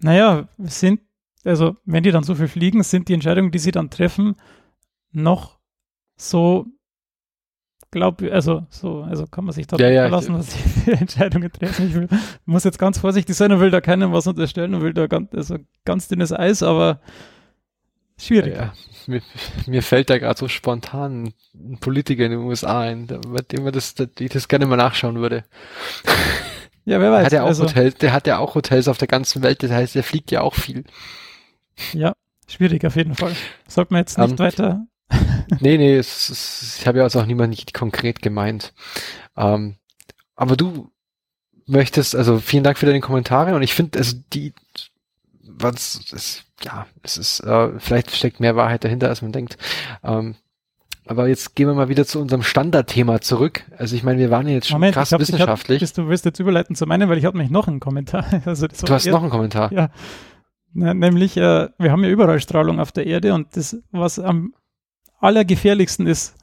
S1: naja, sind, also wenn die dann so viel fliegen, sind die Entscheidungen, die sie dann treffen, noch so glaub, also so, also kann man sich da
S2: Ja, ja,
S1: verlassen, was sie für Entscheidungen treffen. Ich will, muss jetzt ganz vorsichtig sein und will da keinem was unterstellen und will da ganz, also ganz dünnes Eis, aber schwierig.
S2: Ja, mir, mir fällt da gerade so spontan ein Politiker in den USA ein, bei dem man das, ich das gerne mal nachschauen würde.
S1: Ja, wer weiß.
S2: hat ja auch
S1: also,
S2: Hotels, der hat ja auch Hotels auf der ganzen Welt, das heißt, der fliegt ja auch viel.
S1: Ja, schwierig auf jeden Fall. Sollte man jetzt nicht
S2: Ähm,
S1: weiter.
S2: Nee, nee, es, es, ich habe ja also auch niemand nicht konkret gemeint. Ähm, aber du möchtest, also vielen Dank für deine Kommentare und ich finde, also die, was, es, ja, es ist, äh, vielleicht steckt mehr Wahrheit dahinter, als man denkt. Ähm, aber jetzt gehen wir mal wieder zu unserem Standardthema zurück. Also ich meine, wir waren ja jetzt schon
S1: Moment,
S2: krass
S1: hab, hab,
S2: wissenschaftlich.
S1: bist du willst jetzt überleiten zu meinem, weil ich habe nämlich noch einen Kommentar. Also
S2: du hast noch einen Kommentar.
S1: Ja. Na, nämlich, äh, wir haben ja überall Strahlung auf der Erde und das, was am allergefährlichsten ist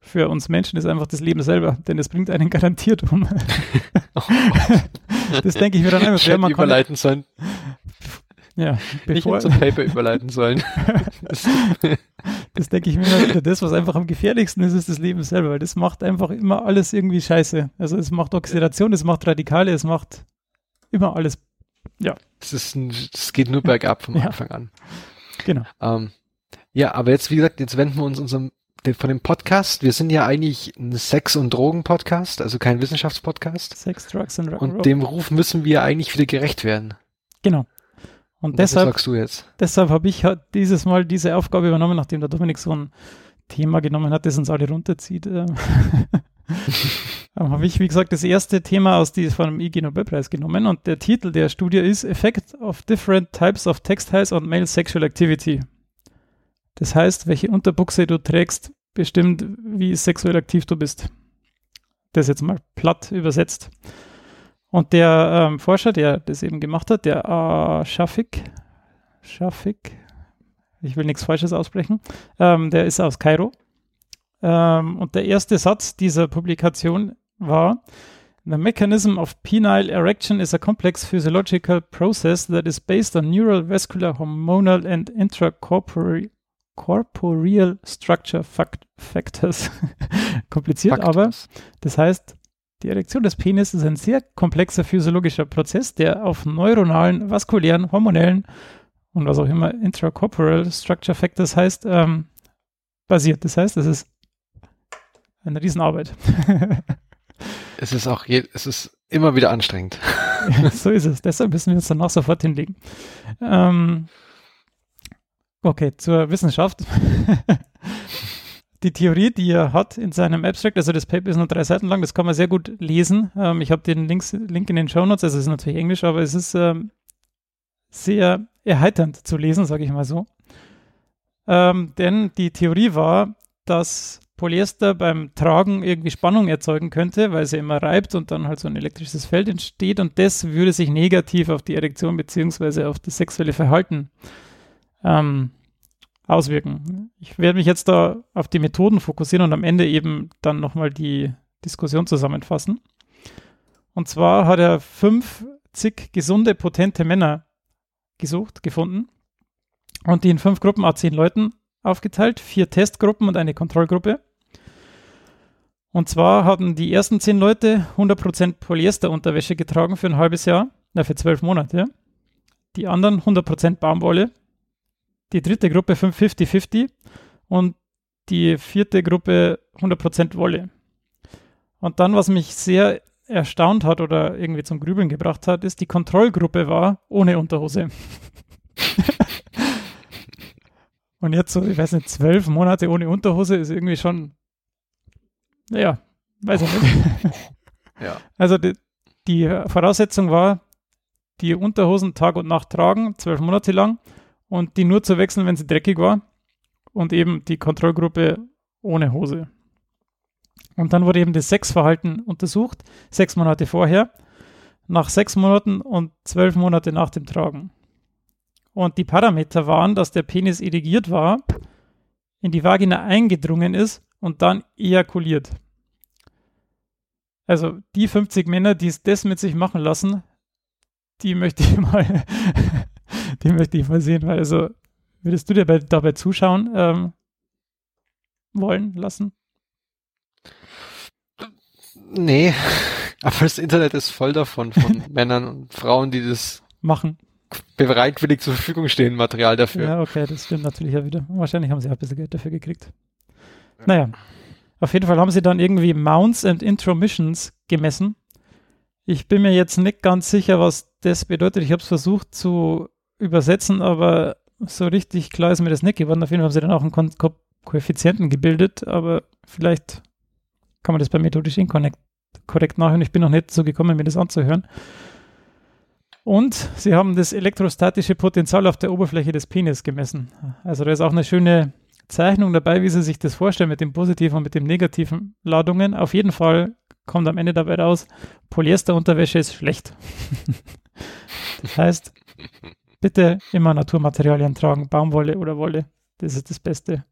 S1: für uns Menschen, ist einfach das Leben selber, denn es bringt einen garantiert um. das denke ich mir dann einfach.
S2: Ich hätte
S1: man kann,
S2: überleiten sollen.
S1: ja,
S2: Nicht
S1: bevor,
S2: zum Paper überleiten sollen. Das-
S1: das denke ich mir immer wieder, das, was einfach am gefährlichsten ist, ist das Leben selber, weil das macht einfach immer alles irgendwie scheiße. Also es macht Oxidation, es macht Radikale, es macht immer alles.
S2: Das ist ein, das geht nur bergab vom
S1: Ja.
S2: Anfang an.
S1: Genau.
S2: Ähm, ja, aber jetzt, wie gesagt, jetzt wenden wir uns unserem, von dem Podcast. Wir sind ja eigentlich ein Sex- und Drogen-Podcast, also kein Wissenschaftspodcast.
S1: Sex, Drugs and Rock'n'Roll.
S2: Und dem Ruf müssen wir eigentlich wieder gerecht werden.
S1: Genau. Und
S2: Und
S1: deshalb
S2: sagst du jetzt? deshalb
S1: habe ich halt dieses Mal diese Aufgabe übernommen, nachdem der Dominik so ein Thema genommen hat, das uns alle runterzieht. Ähm, habe ich, wie gesagt, das erste Thema aus die, von dem IG Nobelpreis genommen und der Titel der Studie ist Effect of Different Types of Textiles on Male Sexual Activity. Das heißt, welche Unterbuchse du trägst, bestimmt, wie sexuell aktiv du bist. Das jetzt mal platt übersetzt. Und der ähm, Forscher, der das eben gemacht hat, der äh, Shafik, Shafik, ich will nichts Falsches aussprechen, ähm, der ist aus Kairo. Ähm, und der erste Satz dieser Publikation war, The mechanism of penile erection is a complex physiological process that is based on neural, vascular, hormonal and intracorporeal corporeal structure fact factors. Kompliziert, aber
S2: Faktors.
S1: das heißt, die Erektion des Penis ist ein sehr komplexer physiologischer Prozess, der auf neuronalen, vaskulären, hormonellen und was auch immer intracorporeal structure factors heißt, ähm, basiert. Das heißt, es ist eine Riesenarbeit.
S2: Es ist auch, je, es ist immer wieder anstrengend.
S1: so ist es. Deshalb müssen wir uns danach sofort hinlegen. Ähm, okay, zur Wissenschaft. Die Theorie, die er hat in seinem Abstract, also das Paper ist nur drei Seiten lang, das kann man sehr gut lesen. Ähm, ich habe den Links, Link in den Show Notes, also es ist natürlich Englisch, aber es ist ähm, sehr erheiternd zu lesen, sage ich mal so. Ähm, denn die Theorie war, dass Polyester beim Tragen irgendwie Spannung erzeugen könnte, weil ja immer reibt und dann halt so ein elektrisches Feld entsteht und das würde sich negativ auf die Erektion beziehungsweise auf das sexuelle Verhalten ähm, auswirken. Ich werde mich jetzt da auf die Methoden fokussieren und am Ende eben dann nochmal die Diskussion zusammenfassen. Und zwar hat er 50 gesunde, potente Männer gesucht, gefunden und die in fünf Gruppen a zehn Leuten aufgeteilt, vier Testgruppen und eine Kontrollgruppe. Und zwar hatten die ersten zehn Leute 100% Polyesterunterwäsche getragen für ein halbes Jahr, na für zwölf Monate. Die anderen 100% Baumwolle. Die dritte Gruppe 50-50 und die vierte Gruppe 100% Wolle. Und dann, was mich sehr erstaunt hat oder irgendwie zum Grübeln gebracht hat, ist, die Kontrollgruppe war ohne Unterhose. Und jetzt so, ich weiß nicht, zwölf Monate ohne Unterhose ist irgendwie schon, naja, weiß ich nicht.
S2: Ja.
S1: Also die, die Voraussetzung war, die Unterhosen Tag und Nacht tragen, zwölf Monate lang und die nur zu wechseln, wenn sie dreckig war und eben die Kontrollgruppe ohne Hose. Und dann wurde eben das Sexverhalten untersucht, sechs Monate vorher, nach sechs Monaten und zwölf Monate nach dem Tragen. Und die Parameter waren, dass der Penis irrigiert war, in die Vagina eingedrungen ist und dann ejakuliert. Also die 50 Männer, die es das mit sich machen lassen, die möchte ich mal, die möchte ich mal sehen. Weil also würdest du dir bei, dabei zuschauen ähm, wollen lassen?
S2: Nee, aber das Internet ist voll davon, von Männern und Frauen, die das
S1: Machen.
S2: bereitwillig zur Verfügung stehen, Material dafür.
S1: Ja, okay, das stimmt natürlich ja wieder. Wahrscheinlich haben sie auch ein bisschen Geld dafür gekriegt. Naja, auf jeden Fall haben sie dann irgendwie Mounts and Intromissions gemessen. Ich bin mir jetzt nicht ganz sicher, was das bedeutet. Ich habe es versucht zu übersetzen, aber so richtig klar ist mir das nicht geworden. Auf jeden Fall haben sie dann auch einen Ko Ko Koeffizienten gebildet, aber vielleicht kann man das bei methodisch inkorrekt korrekt nachhören. Ich bin noch nicht so gekommen, mir das anzuhören. Und sie haben das elektrostatische Potenzial auf der Oberfläche des Penis gemessen. Also da ist auch eine schöne Zeichnung dabei, wie sie sich das vorstellen mit den positiven und mit den negativen Ladungen. Auf jeden Fall kommt am Ende dabei raus, Polyesterunterwäsche ist schlecht. das heißt, bitte immer Naturmaterialien tragen, Baumwolle oder Wolle. Das ist das Beste.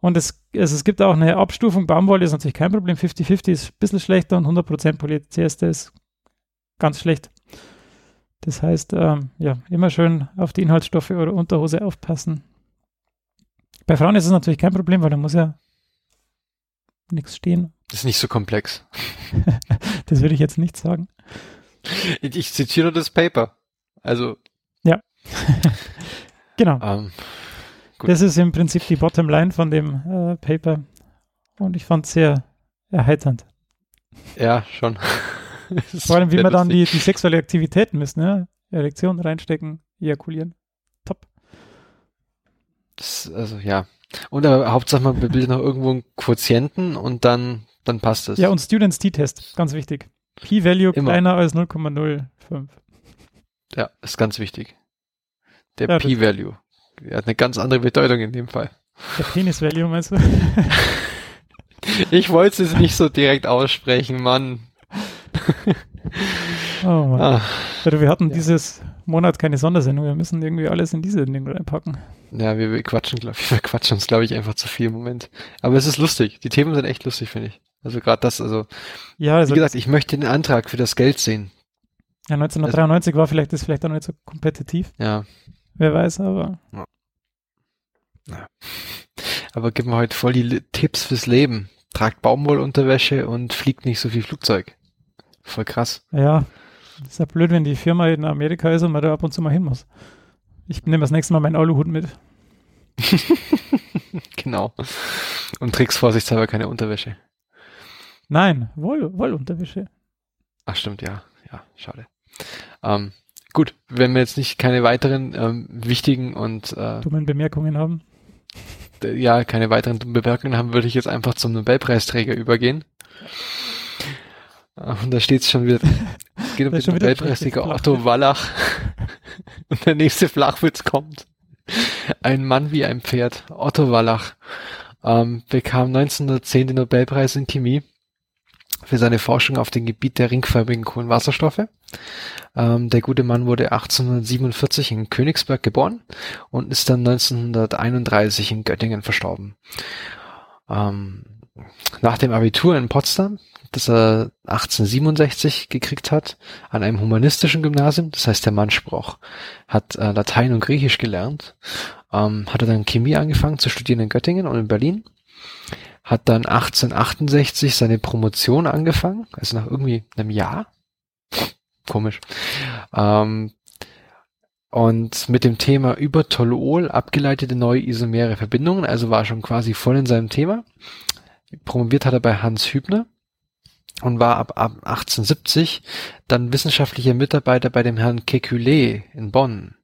S1: Und es, also es gibt auch eine Abstufung. Baumwolle ist natürlich kein Problem. 50-50 ist ein bisschen schlechter und 100% Polyester ist ganz schlecht. Das heißt, ähm, ja, immer schön auf die Inhaltsstoffe oder Unterhose aufpassen. Bei Frauen ist es natürlich kein Problem, weil da muss ja nichts stehen.
S2: Das ist nicht so komplex.
S1: das würde ich jetzt nicht sagen.
S2: Ich, ich zitiere das Paper. Also.
S1: Genau.
S2: Ähm.
S1: Das ist im Prinzip die Bottomline von dem äh, Paper. Und ich fand es sehr erheiternd.
S2: Ja, schon.
S1: Vor allem, wie man dann die, die sexuelle Aktivität misst, ne? Erektion reinstecken, ejakulieren. Top.
S2: Das, also ja. Und aber Hauptsache man bildet noch irgendwo einen Quotienten und dann, dann passt es.
S1: Ja, und Students T-Test, ganz wichtig. P-Value kleiner als 0,05.
S2: Ja, ist ganz wichtig. Der ja, P-Value hat eine ganz andere Bedeutung in dem Fall.
S1: Der Penis-Value meinst du?
S2: ich wollte es nicht so direkt aussprechen, Mann.
S1: oh Mann. Ah. Also wir hatten ja. dieses Monat keine Sondersendung. Wir müssen irgendwie alles in diese Sendung reinpacken.
S2: Ja, wir, wir quatschen, glaub, wir quatschen uns, glaube ich, einfach zu viel im Moment. Aber es ist lustig. Die Themen sind echt lustig, finde ich. Also gerade das, also,
S1: ja, also
S2: wie gesagt, ich möchte den Antrag für das Geld sehen.
S1: Ja, 1993 also, war vielleicht das vielleicht auch nicht so kompetitiv.
S2: Ja.
S1: Wer weiß, aber. Ja.
S2: Ja. Aber gib mir heute voll die Tipps fürs Leben. Tragt Baumwollunterwäsche und fliegt nicht so viel Flugzeug. Voll krass.
S1: Ja, ist ja blöd, wenn die Firma in Amerika ist und man da ab und zu mal hin muss. Ich nehme das nächste Mal meinen Aluhut mit.
S2: genau. Und trägst vorsichtshalber keine Unterwäsche.
S1: Nein, Woll, Wollunterwäsche.
S2: Ach stimmt, ja. Ja, schade. Ähm, gut, wenn wir jetzt nicht keine weiteren ähm, wichtigen und äh,
S1: dummen Bemerkungen haben.
S2: Ja, keine weiteren dummen Bemerkungen haben, würde ich jetzt einfach zum Nobelpreisträger übergehen. Und da steht es schon wieder. Es geht um den Nobelpreisträger Otto Wallach. Und der nächste Flachwitz kommt. Ein Mann wie ein Pferd. Otto Wallach ähm, bekam 1910 den Nobelpreis in Chemie für seine Forschung auf dem Gebiet der ringförmigen Kohlenwasserstoffe. Ähm, der gute Mann wurde 1847 in Königsberg geboren und ist dann 1931 in Göttingen verstorben. Ähm, nach dem Abitur in Potsdam, das er 1867 gekriegt hat, an einem humanistischen Gymnasium, das heißt der Mann sprach, hat äh, Latein und Griechisch gelernt, ähm, hat er dann Chemie angefangen zu studieren in Göttingen und in Berlin hat dann 1868 seine Promotion angefangen, also nach irgendwie einem Jahr. Komisch. Ähm, und mit dem Thema über Toluol abgeleitete neue isomere Verbindungen, also war schon quasi voll in seinem Thema. Promoviert hat er bei Hans Hübner und war ab, ab 1870 dann wissenschaftlicher Mitarbeiter bei dem Herrn Kekulé in Bonn.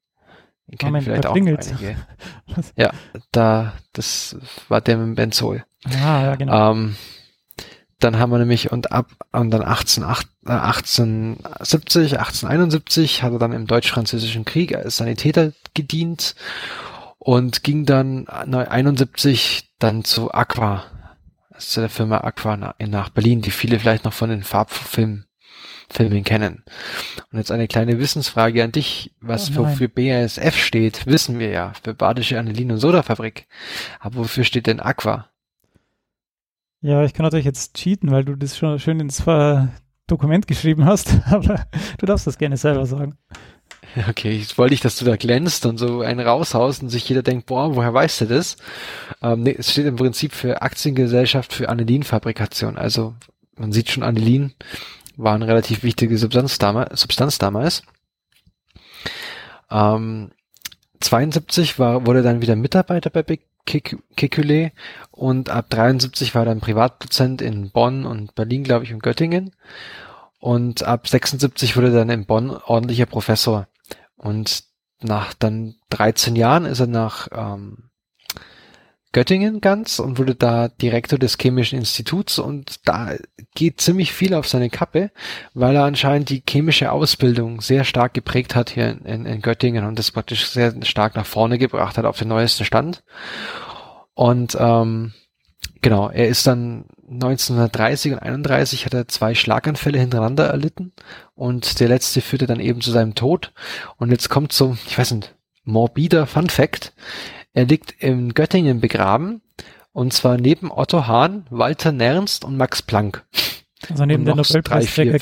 S1: Den kennen vielleicht auch einige.
S2: ja, da, das war der mit Benzol.
S1: Ah, ja, genau.
S2: Ähm, dann haben wir nämlich und ab und dann 18, 1870, 1871 hat er dann im Deutsch-Französischen Krieg als Sanitäter gedient und ging dann 71 dann zu Aqua, zu der Firma Aqua nach, Berlin, die viele vielleicht noch von den Farbfilmen Filmen kennen. Und jetzt eine kleine Wissensfrage an dich. Was oh, für, für BASF steht, wissen wir ja. Für Badische Anilin- und Sodafabrik. Aber wofür steht denn Aqua?
S1: Ja, ich kann natürlich jetzt cheaten, weil du das schon schön ins Dokument geschrieben hast, aber du darfst das gerne selber sagen.
S2: Okay, ich wollte nicht, dass du da glänzt und so einen raushaust und sich jeder denkt, boah, woher weißt du das? Ähm, nee, es steht im Prinzip für Aktiengesellschaft für Anilinfabrikation. Also man sieht schon, Anilin war eine relativ wichtige Substanz, damals. Substanz damals. Ähm, 72 war, wurde dann wieder Mitarbeiter bei Kekulé und ab 73 war er dann Privatdozent in Bonn und Berlin, glaube ich, und Göttingen. Und ab 76 wurde er dann in Bonn ordentlicher Professor. Und nach dann 13 Jahren ist er nach ähm, Göttingen ganz und wurde da Direktor des Chemischen Instituts und da geht ziemlich viel auf seine Kappe, weil er anscheinend die chemische Ausbildung sehr stark geprägt hat hier in, in Göttingen und das praktisch sehr stark nach vorne gebracht hat auf den neuesten Stand. Und ähm, genau, er ist dann 1930 und 31 hat er zwei Schlaganfälle hintereinander erlitten und der letzte führte dann eben zu seinem Tod. Und jetzt kommt so, ich weiß nicht, morbider Fun Fact. Er liegt in Göttingen begraben und zwar neben Otto Hahn, Walter Nernst und Max Planck.
S1: Also neben der Nobelpreisträger.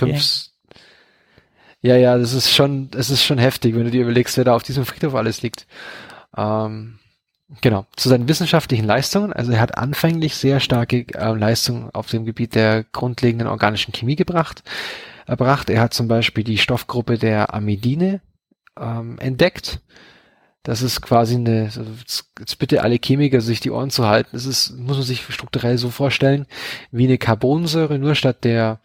S2: Ja, ja, das ist schon, es ist schon heftig, wenn du dir überlegst, wer da auf diesem Friedhof alles liegt. Ähm, genau. Zu seinen wissenschaftlichen Leistungen, also er hat anfänglich sehr starke äh, Leistungen auf dem Gebiet der grundlegenden organischen Chemie gebracht. Erbracht. Er hat zum Beispiel die Stoffgruppe der Amidine ähm, entdeckt. Das ist quasi eine, jetzt bitte alle Chemiker sich die Ohren zu halten. Es ist, muss man sich strukturell so vorstellen, wie eine Carbonsäure, nur statt der,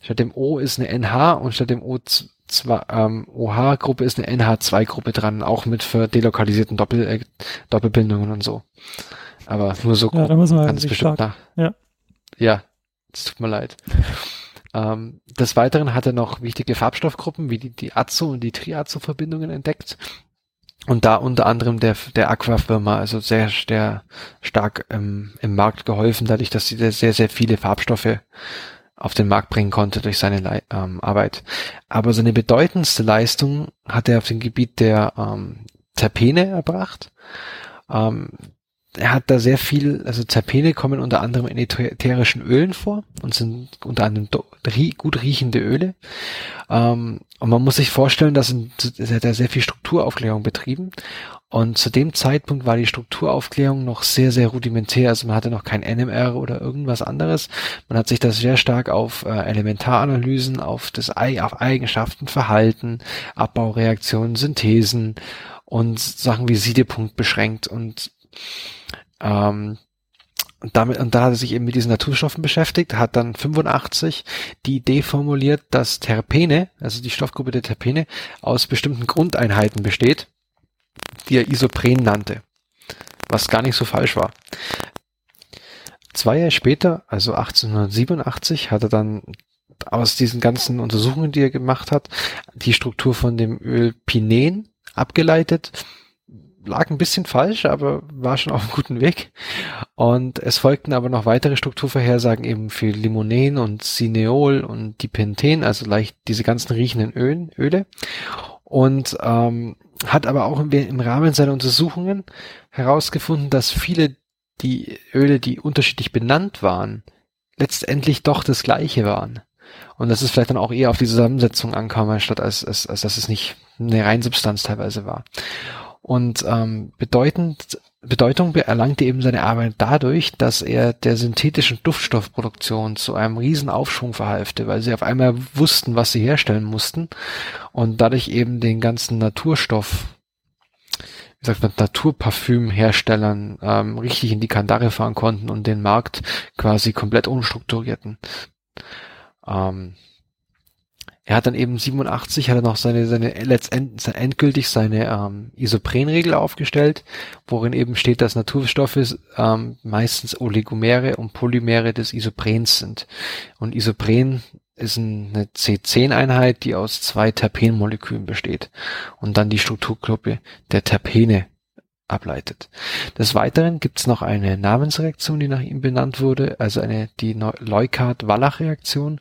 S2: statt dem O ist eine NH und statt dem O zwei, ähm, OH-Gruppe ist eine NH2-Gruppe dran, auch mit für delokalisierten Doppel, äh, Doppelbindungen und so. Aber nur so
S1: Ja, da muss man
S2: ganz bestimmt
S1: stark-
S2: nach.
S1: ja.
S2: Ja, es tut mir leid. ähm, des Weiteren hat er noch wichtige Farbstoffgruppen wie die, die Azo- und die Triazo-Verbindungen entdeckt. Und da unter anderem der, der Aqua-Firma, also sehr, sehr stark ähm, im Markt geholfen, dadurch, dass sie sehr, sehr viele Farbstoffe auf den Markt bringen konnte durch seine Lei ähm, Arbeit. Aber seine bedeutendste Leistung hat er auf dem Gebiet der ähm, Terpene erbracht. Ähm, er hat da sehr viel, also Terpene kommen unter anderem in ätherischen Ölen vor und sind unter anderem gut riechende Öle. Ähm, und man muss sich vorstellen, dass in, er hat da sehr viel Strukturaufklärung betrieben. Und zu dem Zeitpunkt war die Strukturaufklärung noch sehr, sehr rudimentär. Also man hatte noch kein NMR oder irgendwas anderes. Man hat sich da sehr stark auf äh, Elementaranalysen, auf das auf Eigenschaften, Verhalten, Abbaureaktionen, Synthesen und Sachen wie Siedepunkt beschränkt und ähm, und damit, und da hat er sich eben mit diesen Naturstoffen beschäftigt, hat dann 85 die Idee formuliert, dass Terpene, also die Stoffgruppe der Terpene, aus bestimmten Grundeinheiten besteht, die er Isopren nannte. Was gar nicht so falsch war. Zwei Jahre später, also 1887, hat er dann aus diesen ganzen Untersuchungen, die er gemacht hat, die Struktur von dem Öl Pinen abgeleitet lag ein bisschen falsch, aber war schon auf einem guten Weg. Und es folgten aber noch weitere Strukturvorhersagen eben für Limonen und Cineol und Dipenten, also leicht diese ganzen riechenden Ölen, Öle. Und ähm, hat aber auch im, im Rahmen seiner Untersuchungen herausgefunden, dass viele die Öle, die unterschiedlich benannt waren, letztendlich doch das gleiche waren. Und dass es vielleicht dann auch eher auf die Zusammensetzung ankam, anstatt als, als, als dass es nicht eine Reinsubstanz teilweise war. Und ähm, bedeutend, Bedeutung erlangte eben seine Arbeit dadurch, dass er der synthetischen Duftstoffproduktion zu einem riesen Aufschwung verhalfte, weil sie auf einmal wussten, was sie herstellen mussten und dadurch eben den ganzen Naturstoff, wie sagt man, Naturparfümherstellern ähm, richtig in die Kandare fahren konnten und den Markt quasi komplett umstrukturierten. Ähm, er hat dann eben 87 hat er noch seine seine letztendlich endgültig seine ähm, Isoprenregel aufgestellt, worin eben steht, dass Naturstoffe ähm, meistens Oligomere und Polymere des Isoprens sind. Und Isopren ist eine C10-Einheit, die aus zwei Terpenmolekülen besteht und dann die Strukturgruppe der Terpene ableitet. Des Weiteren gibt es noch eine Namensreaktion, die nach ihm benannt wurde, also eine die Leuckart-Wallach-Reaktion.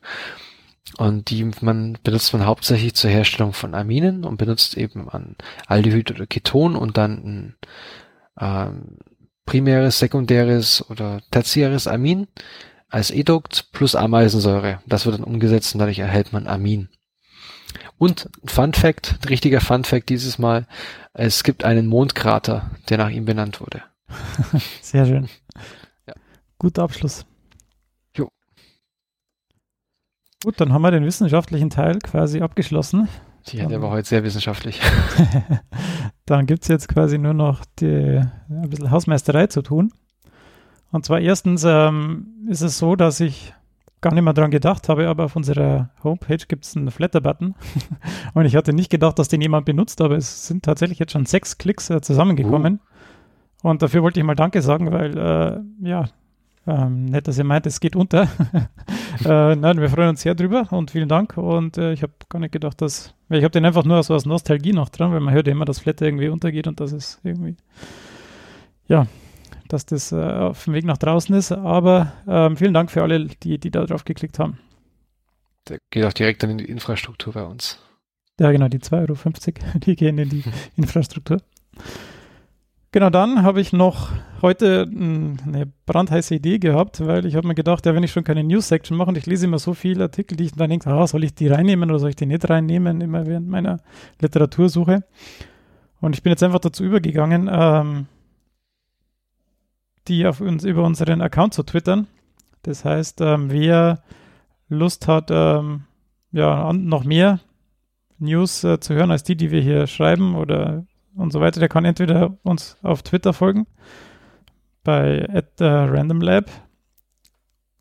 S2: Und die man benutzt man hauptsächlich zur Herstellung von Aminen und benutzt eben an Aldehyd oder Keton und dann ein ähm, primäres, sekundäres oder tertiäres Amin als Edukt plus Ameisensäure. Das wird dann umgesetzt und dadurch erhält man Amin. Und Fun Fact, richtiger Fun Fact dieses Mal, es gibt einen Mondkrater, der nach ihm benannt wurde.
S1: Sehr schön.
S2: Ja.
S1: Guter Abschluss.
S2: Jo.
S1: Gut, dann haben wir den wissenschaftlichen Teil quasi abgeschlossen.
S2: Ja, der war heute sehr wissenschaftlich.
S1: dann gibt es jetzt quasi nur noch die, ein bisschen Hausmeisterei zu tun. Und zwar erstens ähm, ist es so, dass ich gar nicht mehr dran gedacht habe, aber auf unserer Homepage gibt es einen Flatter-Button. Und ich hatte nicht gedacht, dass den jemand benutzt, aber es sind tatsächlich jetzt schon sechs Klicks äh, zusammengekommen. Uh. Und dafür wollte ich mal Danke sagen, weil, äh, ja, ähm, nett, dass ihr meint, es geht unter. äh, nein, wir freuen uns sehr drüber und vielen Dank. Und äh, ich habe gar nicht gedacht, dass, ich habe den einfach nur so aus Nostalgie noch dran, weil man hört ja immer, dass Flatter irgendwie untergeht und dass es irgendwie, ja, dass das äh, auf dem Weg nach draußen ist. Aber ähm, vielen Dank für alle, die, die da drauf geklickt haben.
S2: Der geht auch direkt dann in die Infrastruktur bei uns.
S1: Ja, genau, die 2,50 Euro, die gehen in die Infrastruktur. Genau, dann habe ich noch heute eine brandheiße Idee gehabt, weil ich habe mir gedacht, ja, wenn ich schon keine News-Section mache und ich lese immer so viele Artikel, die ich dann denke, ah, soll ich die reinnehmen oder soll ich die nicht reinnehmen, immer während meiner Literatursuche. Und ich bin jetzt einfach dazu übergegangen, ähm, die auf uns über unseren Account zu twittern. Das heißt, ähm, wer Lust hat, ähm, ja, noch mehr News äh, zu hören als die, die wir hier schreiben oder und so weiter, der kann entweder uns auf Twitter folgen bei at, äh, randomlab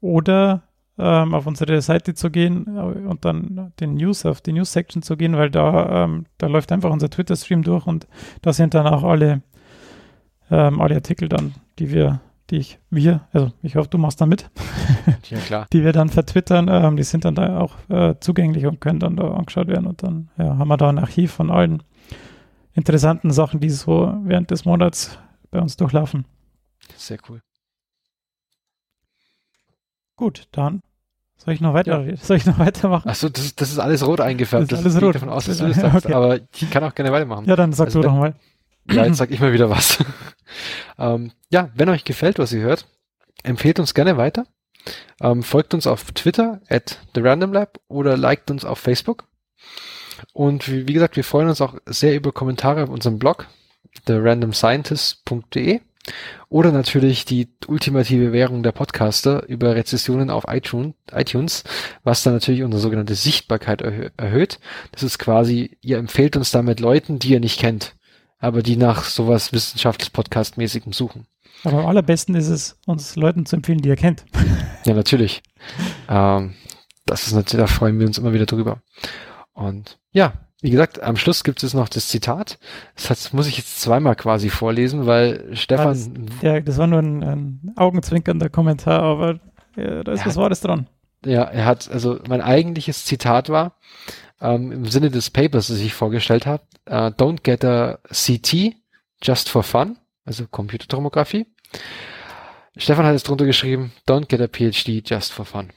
S1: oder ähm, auf unsere Seite zu gehen äh, und dann den News, auf die News-Section zu gehen, weil da, ähm, da läuft einfach unser Twitter-Stream durch und da sind dann auch alle, ähm, alle Artikel dann, die wir, die ich, wir, also ich hoffe, du machst da mit.
S2: Ja, klar.
S1: die wir dann vertwittern, ähm, die sind dann da auch äh, zugänglich und können dann da angeschaut werden und dann ja, haben wir da ein Archiv von allen interessanten Sachen, die so während des Monats bei uns durchlaufen.
S2: Sehr cool.
S1: Gut, dann soll ich noch weiter, ja. soll ich noch weitermachen?
S2: Achso, das, das ist alles rot eingefärbt.
S1: Das ist alles rot.
S2: davon aus, dass du das sagst, okay. aber ich kann auch gerne weitermachen.
S1: Ja, dann sag also, du doch mal.
S2: Ja, jetzt sag ich mal wieder was. ähm, ja, wenn euch gefällt, was ihr hört, empfehlt uns gerne weiter. Ähm, folgt uns auf Twitter at TheRandomLab oder liked uns auf Facebook. Und wie, wie gesagt, wir freuen uns auch sehr über Kommentare auf unserem Blog, therandomscientist.de oder natürlich die ultimative Währung der Podcaster über Rezessionen auf iTunes, was dann natürlich unsere sogenannte Sichtbarkeit erhö erhöht. Das ist quasi, ihr empfehlt uns damit Leuten, die ihr nicht kennt, aber die nach sowas wissenschaftlich-podcastmäßigem suchen.
S1: Aber am allerbesten ist es, uns Leuten zu empfehlen, die ihr kennt.
S2: Ja, natürlich. ähm, das ist natürlich, da freuen wir uns immer wieder drüber. Und ja, wie gesagt, am Schluss gibt es noch das Zitat. Das muss ich jetzt zweimal quasi vorlesen, weil Stefan.
S1: Das, ja, das war nur ein, ein augenzwinkernder Kommentar, aber ja, da ist was Wahres dran.
S2: Ja, er hat, also mein eigentliches Zitat war, ähm, im Sinne des Papers, das ich vorgestellt habe, uh, don't get a CT just for fun, also Computertomographie. Stefan hat es drunter geschrieben, don't get a PhD just for fun.